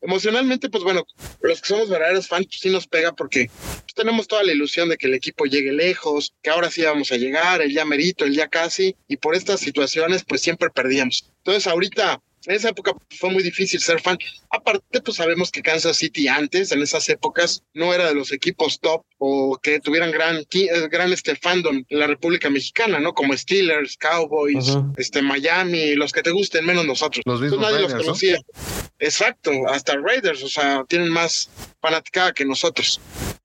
Emocionalmente, pues bueno, los que somos verdaderos fans, pues sí nos pega porque pues, tenemos toda la ilusión de que el equipo llegue lejos, que ahora sí vamos a llegar, el ya merito, el ya casi, y por estas situaciones pues siempre perdíamos. Entonces ahorita en esa época fue muy difícil ser fan. Aparte, pues sabemos que Kansas City antes, en esas épocas, no era de los equipos top o que tuvieran gran, eh, gran este fandom en la República Mexicana, ¿no? Como Steelers, Cowboys, este Miami, los que te gusten menos nosotros.
Los mismos
nadie
Raiders,
los conocía. Exacto, hasta Raiders, o sea, tienen más fanaticada que nosotros.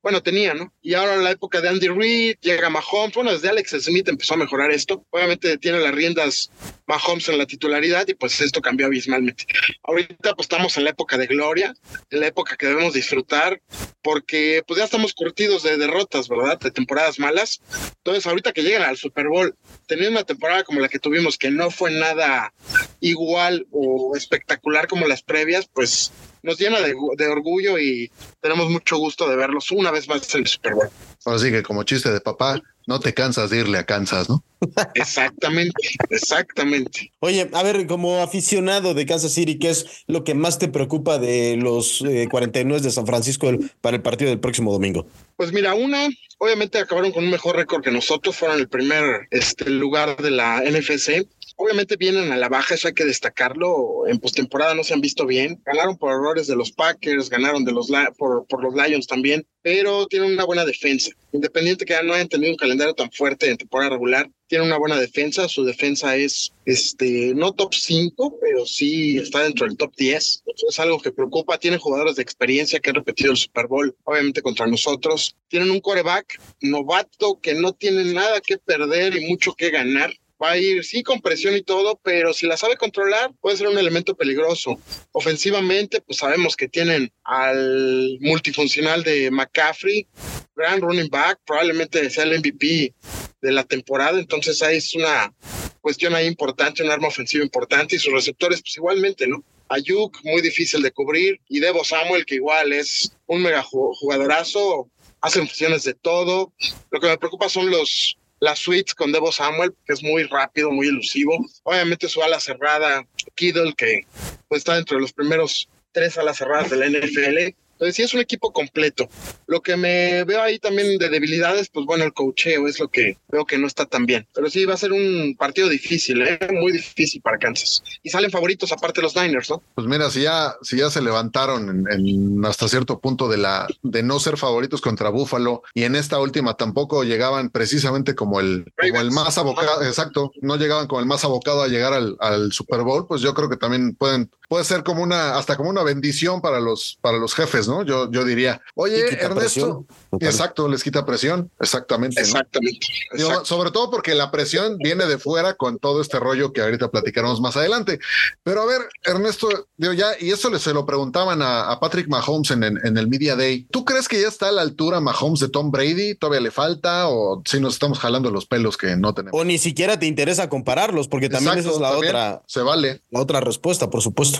Bueno, tenía, ¿no? Y ahora en la época de Andy Reid, llega Mahomes, bueno, desde Alex Smith empezó a mejorar esto. Obviamente tiene las riendas Mahomes en la titularidad y pues esto cambió abismalmente. Ahorita pues estamos en la época de gloria, en la época que debemos disfrutar, porque pues ya estamos curtidos de derrotas, ¿verdad? De temporadas malas. Entonces ahorita que llegan al Super Bowl, teniendo una temporada como la que tuvimos, que no fue nada igual o espectacular como las previas, pues nos llena de, de orgullo y tenemos mucho gusto de verlos una vez más en el Super Bowl.
Ahora sí que como chiste de papá, no te cansas de irle a Kansas, ¿no?
Exactamente, exactamente.
Oye, a ver, como aficionado de Kansas City, ¿qué es lo que más te preocupa de los eh, 49 de San Francisco para el partido del próximo domingo?
Pues mira, una, obviamente acabaron con un mejor récord que nosotros, fueron el primer este, lugar de la NFC. Obviamente vienen a la baja, eso hay que destacarlo. En postemporada no se han visto bien. Ganaron por errores de los Packers, ganaron de los por, por los Lions también, pero tienen una buena defensa. Independiente que ya no hayan tenido un calendario tan fuerte en temporada regular, tienen una buena defensa. Su defensa es este no top 5, pero sí está dentro del top 10. Eso es algo que preocupa. Tienen jugadores de experiencia que han repetido el Super Bowl, obviamente contra nosotros. Tienen un quarterback novato que no tiene nada que perder y mucho que ganar. Va a ir, sí, con presión y todo, pero si la sabe controlar, puede ser un elemento peligroso. Ofensivamente, pues sabemos que tienen al multifuncional de McCaffrey, gran running back, probablemente sea el MVP de la temporada, entonces ahí es una cuestión ahí importante, un arma ofensiva importante y sus receptores, pues igualmente, ¿no? Ayuk, muy difícil de cubrir, y Debo Samuel, que igual es un mega ju- jugadorazo, hacen funciones de todo. Lo que me preocupa son los las suites con Debo Samuel, que es muy rápido, muy elusivo. Obviamente su ala cerrada, Kiddle, que pues, está dentro de los primeros tres alas cerradas de la NFL. Entonces sí es un equipo completo. Lo que me veo ahí también de debilidades, pues bueno, el cocheo es lo que veo que no está tan bien. Pero sí va a ser un partido difícil, ¿eh? muy difícil para Kansas. Y salen favoritos aparte los Niners, ¿no?
Pues mira, si ya, si ya se levantaron en, en hasta cierto punto de la de no ser favoritos contra Buffalo y en esta última tampoco llegaban precisamente como el, como el más abocado, exacto, no llegaban como el más abocado a llegar al, al Super Bowl, pues yo creo que también pueden, puede ser como una, hasta como una bendición para los, para los jefes, ¿no? Yo, yo diría, oye, Ernesto,
presión,
exacto, les quita presión, exactamente. ¿no?
Exactamente.
Sobre todo porque la presión viene de fuera con todo este rollo que ahorita platicaremos más adelante. Pero a ver, Ernesto, digo ya, y eso le, se lo preguntaban a, a Patrick Mahomes en, en- en el Media Day. ¿Tú crees que ya está a la altura Mahomes de Tom Brady? ¿Todavía le falta? ¿O si nos estamos jalando los pelos que no tenemos?
O ni siquiera te interesa compararlos, porque también
Exacto,
esa es la otra,
Se vale.
la otra respuesta, por supuesto.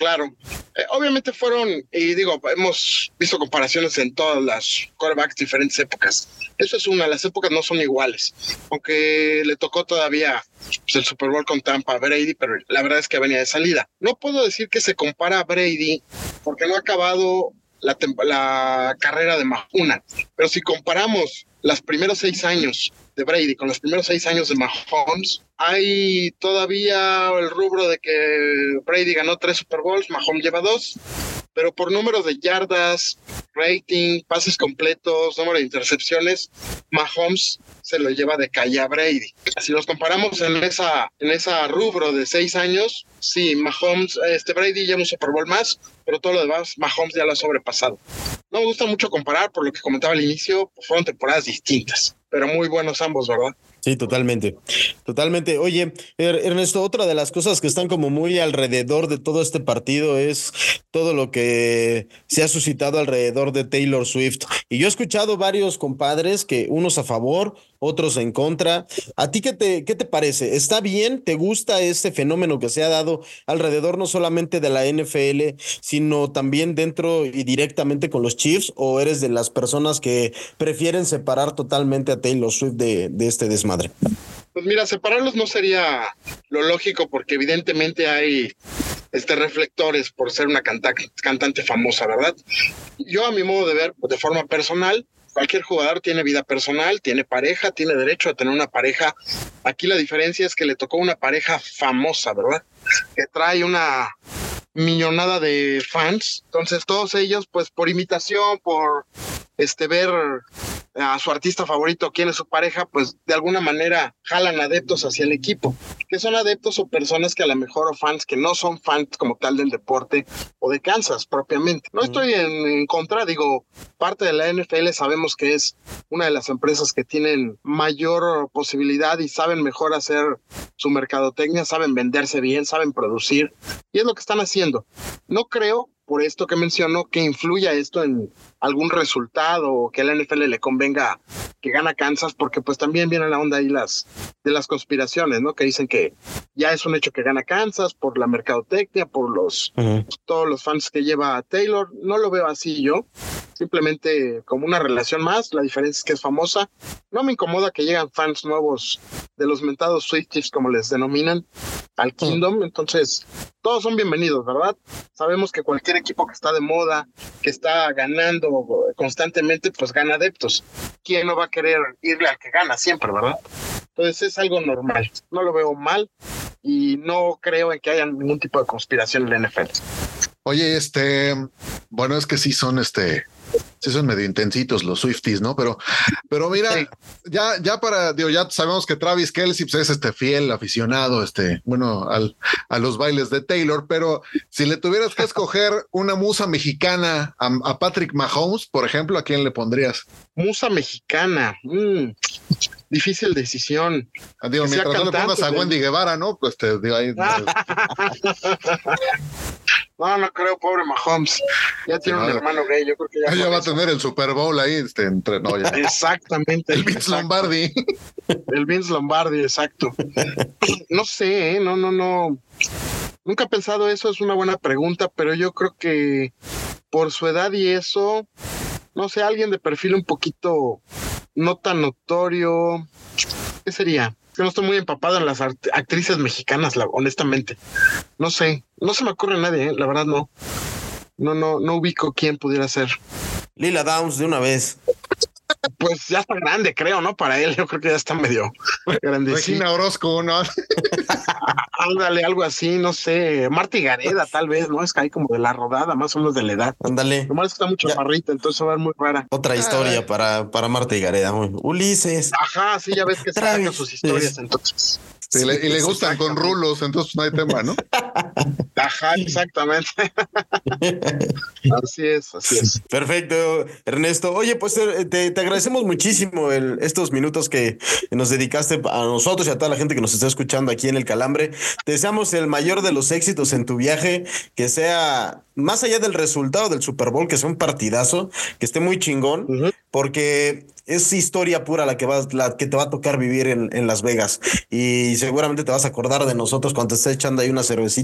Claro. Eh, obviamente fueron, y digo, hemos visto comparaciones en todas las quarterbacks diferentes épocas. Eso es una, las épocas no son iguales. Aunque le tocó todavía pues, el Super Bowl con Tampa a Brady, pero la verdad es que venía de salida. No puedo decir que se compara a Brady porque no ha acabado la, la carrera de Mahuna. Pero si comparamos los primeros seis años de Brady con los primeros seis años de Mahomes, hay todavía el rubro de que Brady ganó tres Super Bowls, Mahomes lleva dos, pero por números de yardas, rating, pases completos, número de intercepciones, Mahomes se lo lleva de calle a Brady. Si los comparamos en esa, en esa rubro de seis años, sí, Mahomes, este Brady lleva un Super Bowl más, pero todo lo demás, Mahomes ya lo ha sobrepasado. No me gusta mucho comparar, por lo que comentaba al inicio, fueron temporadas distintas, pero muy buenos ambos, ¿verdad?
Sí, totalmente. Totalmente. Oye, Er- Ernesto, otra de las cosas que están como muy alrededor de todo este partido es todo lo que se ha suscitado alrededor de Taylor Swift. Y yo he escuchado varios compadres que unos a favor, otros en contra. ¿A ti qué te, qué te parece? ¿Está bien? ¿Te gusta este fenómeno que se ha dado alrededor no solamente de la NFL, sino también dentro y directamente con los Chiefs? ¿O eres de las personas que prefieren separar totalmente a Taylor Swift de, de este desmadre?
Pues mira, separarlos no sería lo lógico porque evidentemente hay este reflectores por ser una canta- cantante famosa, ¿verdad? Yo a mi modo de ver, de forma personal, cualquier jugador tiene vida personal, tiene pareja, tiene derecho a tener una pareja. Aquí la diferencia es que le tocó una pareja famosa, ¿verdad? Que trae una millonada de fans. Entonces todos ellos, pues por imitación, por este ver a su artista favorito, quién es su pareja, pues de alguna manera jalan adeptos hacia el equipo, que son adeptos o personas que a lo mejor o fans que no son fans como tal del deporte o de Kansas propiamente. No estoy en, en contra, digo, parte de la NFL sabemos que es una de las empresas que tienen mayor posibilidad y saben mejor hacer su mercadotecnia, saben venderse bien, saben producir, y es lo que están haciendo. No creo por esto que menciono, que influya esto en algún resultado o que a la NFL le convenga que gana Kansas, porque pues también viene la onda ahí las de las conspiraciones, ¿no? Que dicen que ya es un hecho que gana Kansas por la mercadotecnia, por los todos los fans que lleva Taylor. No lo veo así yo, simplemente como una relación más. La diferencia es que es famosa. No me incomoda que llegan fans nuevos de los mentados Swifties, como les denominan, al Kingdom. Entonces, todos son bienvenidos, ¿verdad? Sabemos que cualquier equipo que está de moda, que está ganando constantemente, pues gana adeptos. ¿Quién no va a querer irle al que gana siempre, verdad? Entonces es algo normal. No lo veo mal y no creo en que haya ningún tipo de conspiración en la NFL.
Oye, este, bueno, es que sí son este, sí son medio intensitos los Swifties, ¿no? Pero, pero mira, ya, ya para, digo, ya sabemos que Travis Kelsey pues, es este fiel aficionado, este, bueno, al, a los bailes de Taylor, pero si le tuvieras que escoger una musa mexicana a, a Patrick Mahomes, por ejemplo, ¿a quién le pondrías?
Musa mexicana, mm, difícil decisión.
Ah, Digo,
Que
mientras no le pongas a. Wendy Guevara, ¿no? Pues te digo ahí.
No, no creo, pobre Mahomes. Ya tiene un
no.
hermano gay, yo creo que ya.
Ya va a tener el Super Bowl ahí, este, entre, no, ya.
Exactamente.
El Vince Lombardi.
El Vince Lombardi, exacto. No sé, ¿eh? no, no, no. Nunca he pensado eso, es una buena pregunta, pero yo creo que por su edad y eso, no sé, alguien de perfil un poquito no tan notorio. ¿Qué sería? No estoy muy empapado en las actrices mexicanas, honestamente. No sé, no se me ocurre nadie, ¿eh? la verdad no. No, no, no ubico quién pudiera ser.
Lila Downs de una vez.
Pues ya está grande, creo, ¿no? Para él, yo creo que ya está medio grandecito.
Regina Orozco, ¿no?
Ándale, algo así, no sé. Marta Gareda, tal vez, ¿no? Es que hay como de la rodada, más o menos de la edad.
Ándale.
Nomás es que está mucho chaparrita, entonces va a ver muy rara.
Otra historia para, para Marta y Gareda. Muy- Ulises.
Ajá, sí, ya ves que sacan sus historias, entonces.
Sí, le- y le gustan con rulos, entonces no hay tema, ¿no?
Ajá, exactamente. así es, así es.
Perfecto, Ernesto. Oye, pues te, te- te agradecemos muchísimo el- estos minutos que nos dedicaste a nosotros y a toda la gente que nos está escuchando aquí en el Calambre. Te deseamos el mayor de los éxitos en tu viaje, que sea más allá del resultado del Super Bowl, que sea un partidazo, que esté muy chingón, porque es historia pura la que vas, la que te va a tocar vivir en, en Las Vegas. Y seguramente te vas a acordar de nosotros cuando te estés echando ahí una cervecita.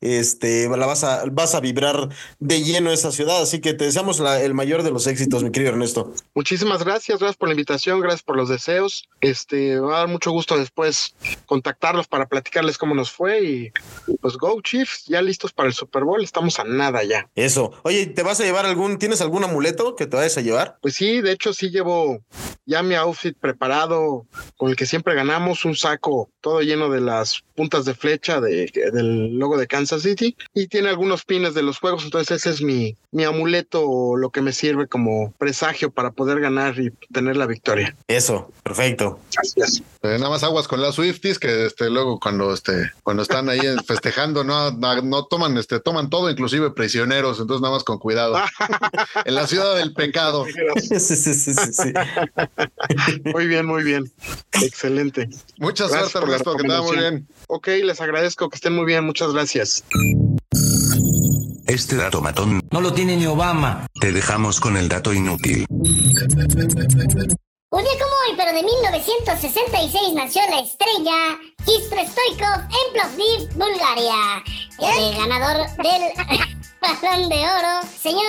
Este, la vas a, vas a vibrar de lleno esa ciudad. Así que te deseamos la- el mayor de los éxitos, mi querido Ernesto.
Muchísimas gracias, gracias por la invitación, gracias por los deseos. Este, va a dar mucho gusto después contactarlos para platicarles cómo nos fue y pues go Chiefs, ya listos para el Super Bowl, estamos a nada ya.
Eso. Oye, ¿te vas a llevar algún, tienes algún amuleto que te vayas a llevar?
Pues sí, de hecho sí llevo ya mi outfit preparado con el que siempre ganamos, un saco todo lleno de las puntas de flecha de, del logo de Kansas City y tiene algunos pines de los juegos, entonces ese es mi, mi amuleto o lo que me sirve como presagio para poder ganar y tener la victoria.
Eso, perfecto.
Gracias.
Eh, nada más aguas con las Swifties que este luego cuando este cuando están ahí festejando no, no, no toman este toman todo inclusive prisioneros entonces nada más con cuidado en la ciudad del pecado
Sí, sí, sí, sí, sí.
Muy bien, muy bien. Excelente.
mucha
Gracias
suerte Ernesto que te va muy bien
Ok, les agradezco que estén muy bien. Muchas gracias.
Este dato matón
No lo tiene ni Obama.
te dejamos con el dato inútil.
Un día como hoy, pero de 1966 nació la estrella Kistro Stoikov en Plovdiv, Bulgaria. El ganador del Balón de Oro. Señor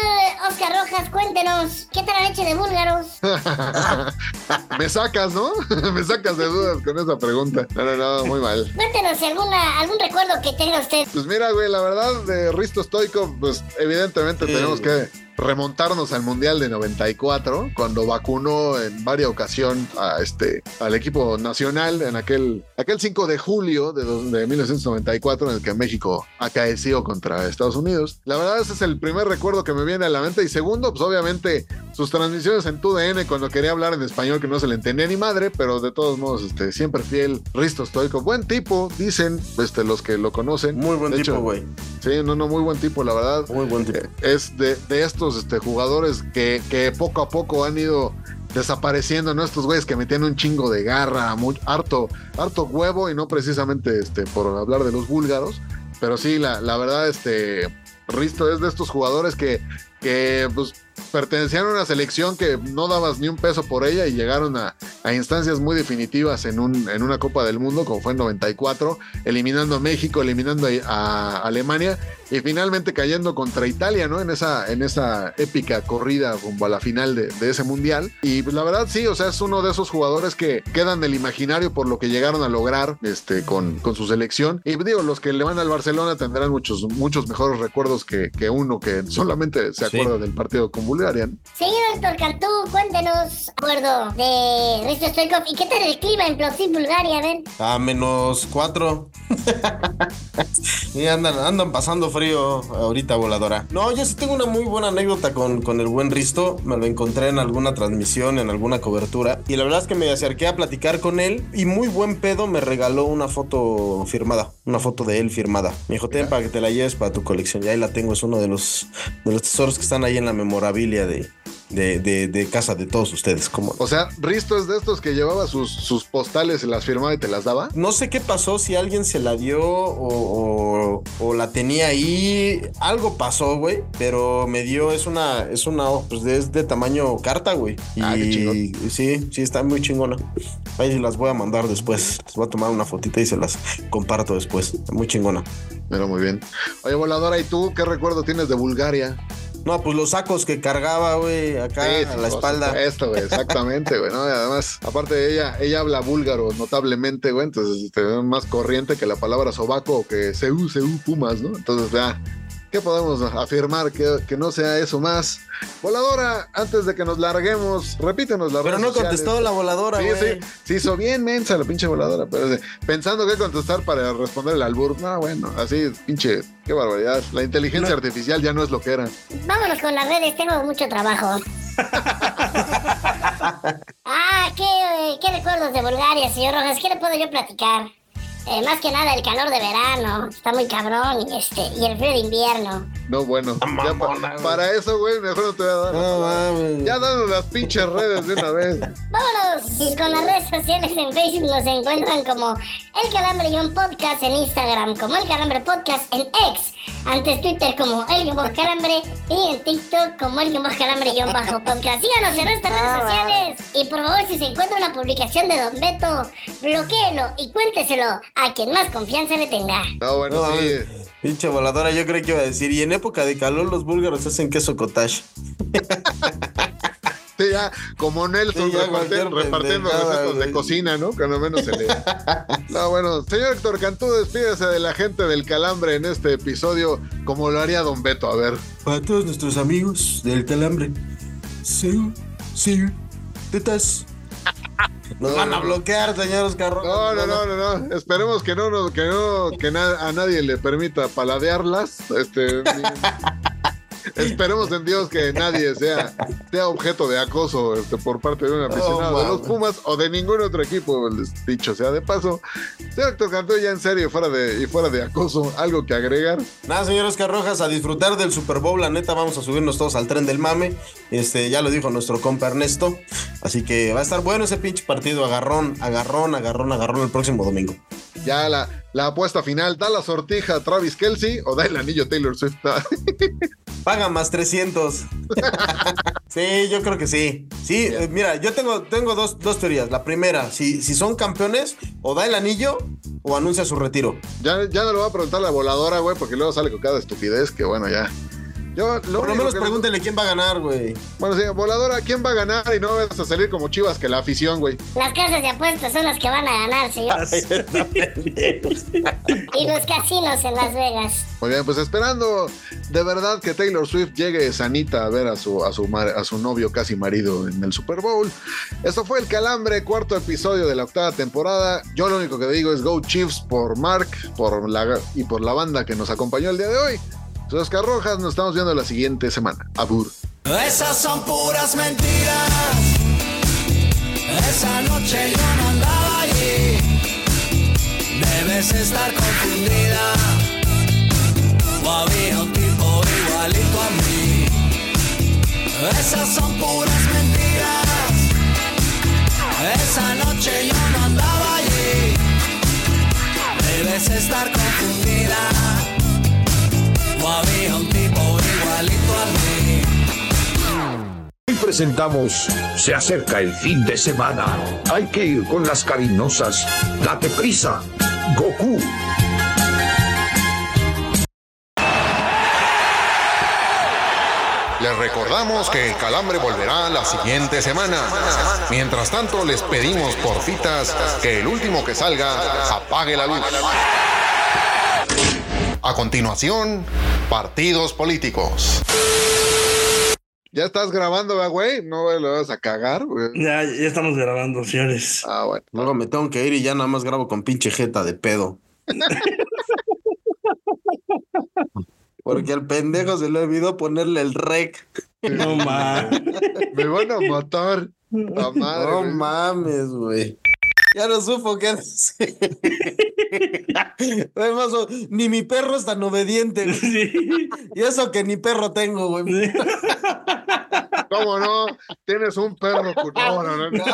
Oscar Rojas, cuéntenos, ¿qué tal la leche de búlgaros?
me sacas no me sacas de dudas con esa pregunta no no no muy mal
Cuéntenos si alguna, algún recuerdo que tenga usted.
Pues mira, güey, la verdad de Risto Stoikov, pues evidentemente tenemos que remontarnos al Mundial de 94, cuando vacunó en varias ocasiones a este, al equipo nacional en aquel, aquel 5 de julio de, de 1994 en el que México acaeció contra Estados Unidos. La verdad ese es el primer recuerdo que me viene a la mente y segundo, pues obviamente sus transmisiones en TUDN cuando quería hablar en español que no se le entendía ni madre, pero de todos modos este, siempre fiel Risto Stoikov. Buen tipo, dicen este, los que lo conocen.
Muy buen
De
tipo, güey.
Sí, no, no, muy buen tipo, la verdad.
Muy buen tipo.
Eh, Es de, de estos este, jugadores que, que poco a poco han ido desapareciendo, ¿no? Estos güeyes que metían un chingo de garra, harto, harto huevo, y no precisamente este, por hablar de los búlgaros, pero sí, la, la verdad, este, Risto es de estos jugadores que, que pues, pertenecían a una selección que no dabas ni un peso por ella y llegaron a, a instancias muy definitivas en, un, en una Copa del Mundo, como fue en 94, eliminando a México, eliminando a, Alemania y finalmente cayendo contra Italia, ¿no? En esa, en esa épica corrida rumbo a la final de, de ese mundial. Y pues, la verdad, sí, o sea, es uno de esos jugadores que quedan en el imaginario por lo que llegaron a lograr este, con, con su selección. Y digo, los que le van al Barcelona tendrán muchos, muchos mejores recuerdos que, que uno que solamente se
Sí.
acuerda del partido con Bulgaria.
Héctor Cantú, cuéntenos, acuerdo de Risto Stoikov. ¿Y qué tal el clima en Plovdiv, Bulgaria? A ver.
A menos cuatro. y andan, andan pasando frío ahorita, voladora. No, yo sí tengo una muy buena anécdota con, con el buen Risto. Me lo encontré en alguna transmisión, en alguna cobertura. Y la verdad es que me acerqué a platicar con él. Y muy buen pedo me regaló una foto firmada. Una foto de él firmada. Me dijo, ten para que te la lleves para tu colección. Y ahí la tengo. Es uno de los, de los tesoros que están ahí en la memorabilia de, de, de- de casa de todos ustedes. Como,
O sea, Risto es de estos que llevaba sus, sus postales, las firmaba y te las daba.
No sé qué pasó, si alguien se la dio o, o- o la tenía ahí. Algo pasó, güey. Pero me dio, es una, es una, pues de, es de tamaño carta, güey. Y
Ah, qué chingón.
sí, sí, está muy chingona. Ahí las voy a mandar después. Les voy a tomar una fotita y se las comparto después. Muy chingona.
Pero muy bien. Oye, voladora, ¿y tú qué recuerdo tienes de Bulgaria?
No, pues los sacos que cargaba, güey, acá
Sí,
a la espalda.
supuesto, güey, exactamente, güey, ¿no? Y además, aparte de ella, ella habla búlgaro notablemente, güey, entonces este, es más corriente que la palabra sobaco o que seu, seu, pumas, ¿no? Entonces, ya, ¿qué podemos afirmar que, que no sea eso más? Voladora, antes de que nos larguemos, repítenos la
Pero no contestó la voladora,
Sí,
güey.
sí, sí, hizo bien mensa la pinche voladora, pero pensando qué contestar para responder el albur, no, bueno, así, pinche, qué barbaridad. La inteligencia artificial ya no es lo que era.
Vámonos con las redes, tengo mucho trabajo. ah, qué, qué recuerdos de Bulgaria, señor Rojas. ¿Qué le puedo yo platicar? Eh, más que nada el calor de verano, está muy cabrón, y, este, y el frío de invierno.
No, bueno, ya pa- para eso, güey, mejor no te voy a dar.
No mames.
Ya danos las pinches redes de una vez.
Vámonos y con las redes sociales en Facebook nos encuentran como El Calambre Podcast en Instagram, como El Calambre Podcast en X, antes Twitter como El Guión Bajo Calambre y en TikTok como El Guión Bajo Calambre Guión Bajo Podcast. Síganos en nuestras redes sociales y por favor si se encuentra una publicación de Don Beto, bloquéelo y cuénteselo a quien más confianza le tenga.
No, bueno,
No,
sí.
Pinche voladora, yo creo que iba a decir. Y en época de calor, los búlgaros hacen queso cottage.
Sí, ya, como Nelson
Sí, ya
repartiendo, recetas de cocina, ¿no? Cuando menos se le. No, bueno, señor Héctor Cantú, despídese de la gente del calambre en este episodio, como lo haría Don Beto. A ver.
Para todos nuestros amigos del calambre. Sí, sí, tetas. Nos van a bloquear, señor Oscar Rojas.
No, no, no, no, no. Esperemos que no, no que no, que na- a nadie le permita paladearlas. Este, Esperemos en Dios que nadie sea, sea objeto de acoso este, por parte de un aficionado de los
mames.
Pumas o de ningún otro equipo, dicho sea de paso. Señor Héctor Cantú, ya en serio, fuera de, y fuera de acoso, algo que agregar.
Nada, señor Oscar Rojas, a disfrutar del Super Bowl. La neta, vamos a subirnos todos al tren del mame. Este, ya lo dijo nuestro compa Ernesto. Así que va a estar bueno ese pinche partido. Agarrón, agarrón, agarrón, agarrón el próximo domingo.
Ya la, la apuesta final, da la sortija a Travis Kelsey o da el anillo Taylor Swift.
Paga más 300. sí, yo creo que sí. Sí, eh, mira, yo tengo, tengo dos, dos teorías. La primera, si, si son campeones, o da el anillo o anuncia su retiro.
Ya, ya no le voy a preguntar la voladora, güey, porque luego sale con cada estupidez que bueno, ya. Yo, lo
Por lo menos pregúntele quién va a ganar, güey.
Bueno, sí, voladora, ¿quién va a ganar? Y no vas a salir como chivas que la afición, güey.
Las casas de apuestas son las que van a ganar, señor. y los casinos en Las Vegas.
Muy bien, pues esperando de verdad que Taylor Swift llegue sanita a ver a su, a su, mar- a su novio casi marido en el Super Bowl. Esto fue el Calambre, cuarto episodio de la octava temporada. Yo lo único que digo es Go Chiefs por Mark por la, y por la banda que nos acompañó el día de hoy. Soy Oscar Rojas, nos estamos viendo la siguiente semana. Abur.
Esas son puras mentiras. Esa noche yo no andaba allí. Debes estar confundida. O había un tipo igualito a mí. Esas son puras mentiras. Esa noche yo no andaba allí. Debes estar confundida. Había un tipo igualito a mí.
Hoy presentamos Se acerca el fin de semana. Hay que ir con las cariñosas. Date prisa. Goku.
Les recordamos que el calambre volverá la siguiente semana. Mientras tanto, les pedimos por citas que el último que salga apague la luz. A continuación, partidos políticos.
¿Ya estás grabando, ¿verdad, güey? No lo vas a cagar, güey.
Ya, ya estamos grabando, señores.
Ah, bueno.
Luego me tengo que ir y ya nada más grabo con pinche jeta de pedo. Porque al pendejo se le olvidó ponerle el rec.
No mames.
Me van a matar. Madre,
no mames, güey. Ya no supo qué decir. Además, oh, ni mi perro es tan obediente. Y eso que ni perro tengo, güey.
¿Cómo no? Tienes un perro. cu- No, no, no. no.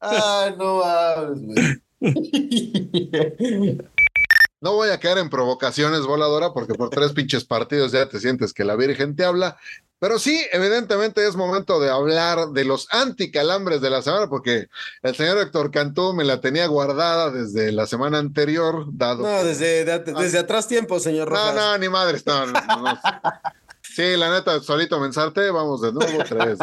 Ay, no mames, güey.
No voy a caer en provocaciones, voladora, porque por tres pinches partidos ya te sientes que la Virgen te habla. Pero sí, evidentemente es momento de hablar de los anticalambres de la semana, porque el señor Héctor Cantú me la tenía guardada desde la semana anterior, dado.
No, desde, de- desde atrás tiempo, señor
No,
Rojas.
no, ni madres, no, no, no, no. Sí, la neta, solito me ensarté, vamos de nuevo, tres.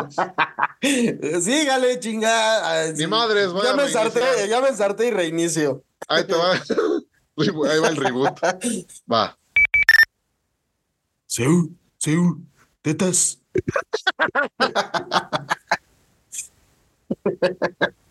Sígale, chinga.
Ni madres, voy
ya me ensarté, ya me ensarté y reinicio.
Ahí te va. Ahí va el reboot. Va.
Seúl, Seúl, tetas.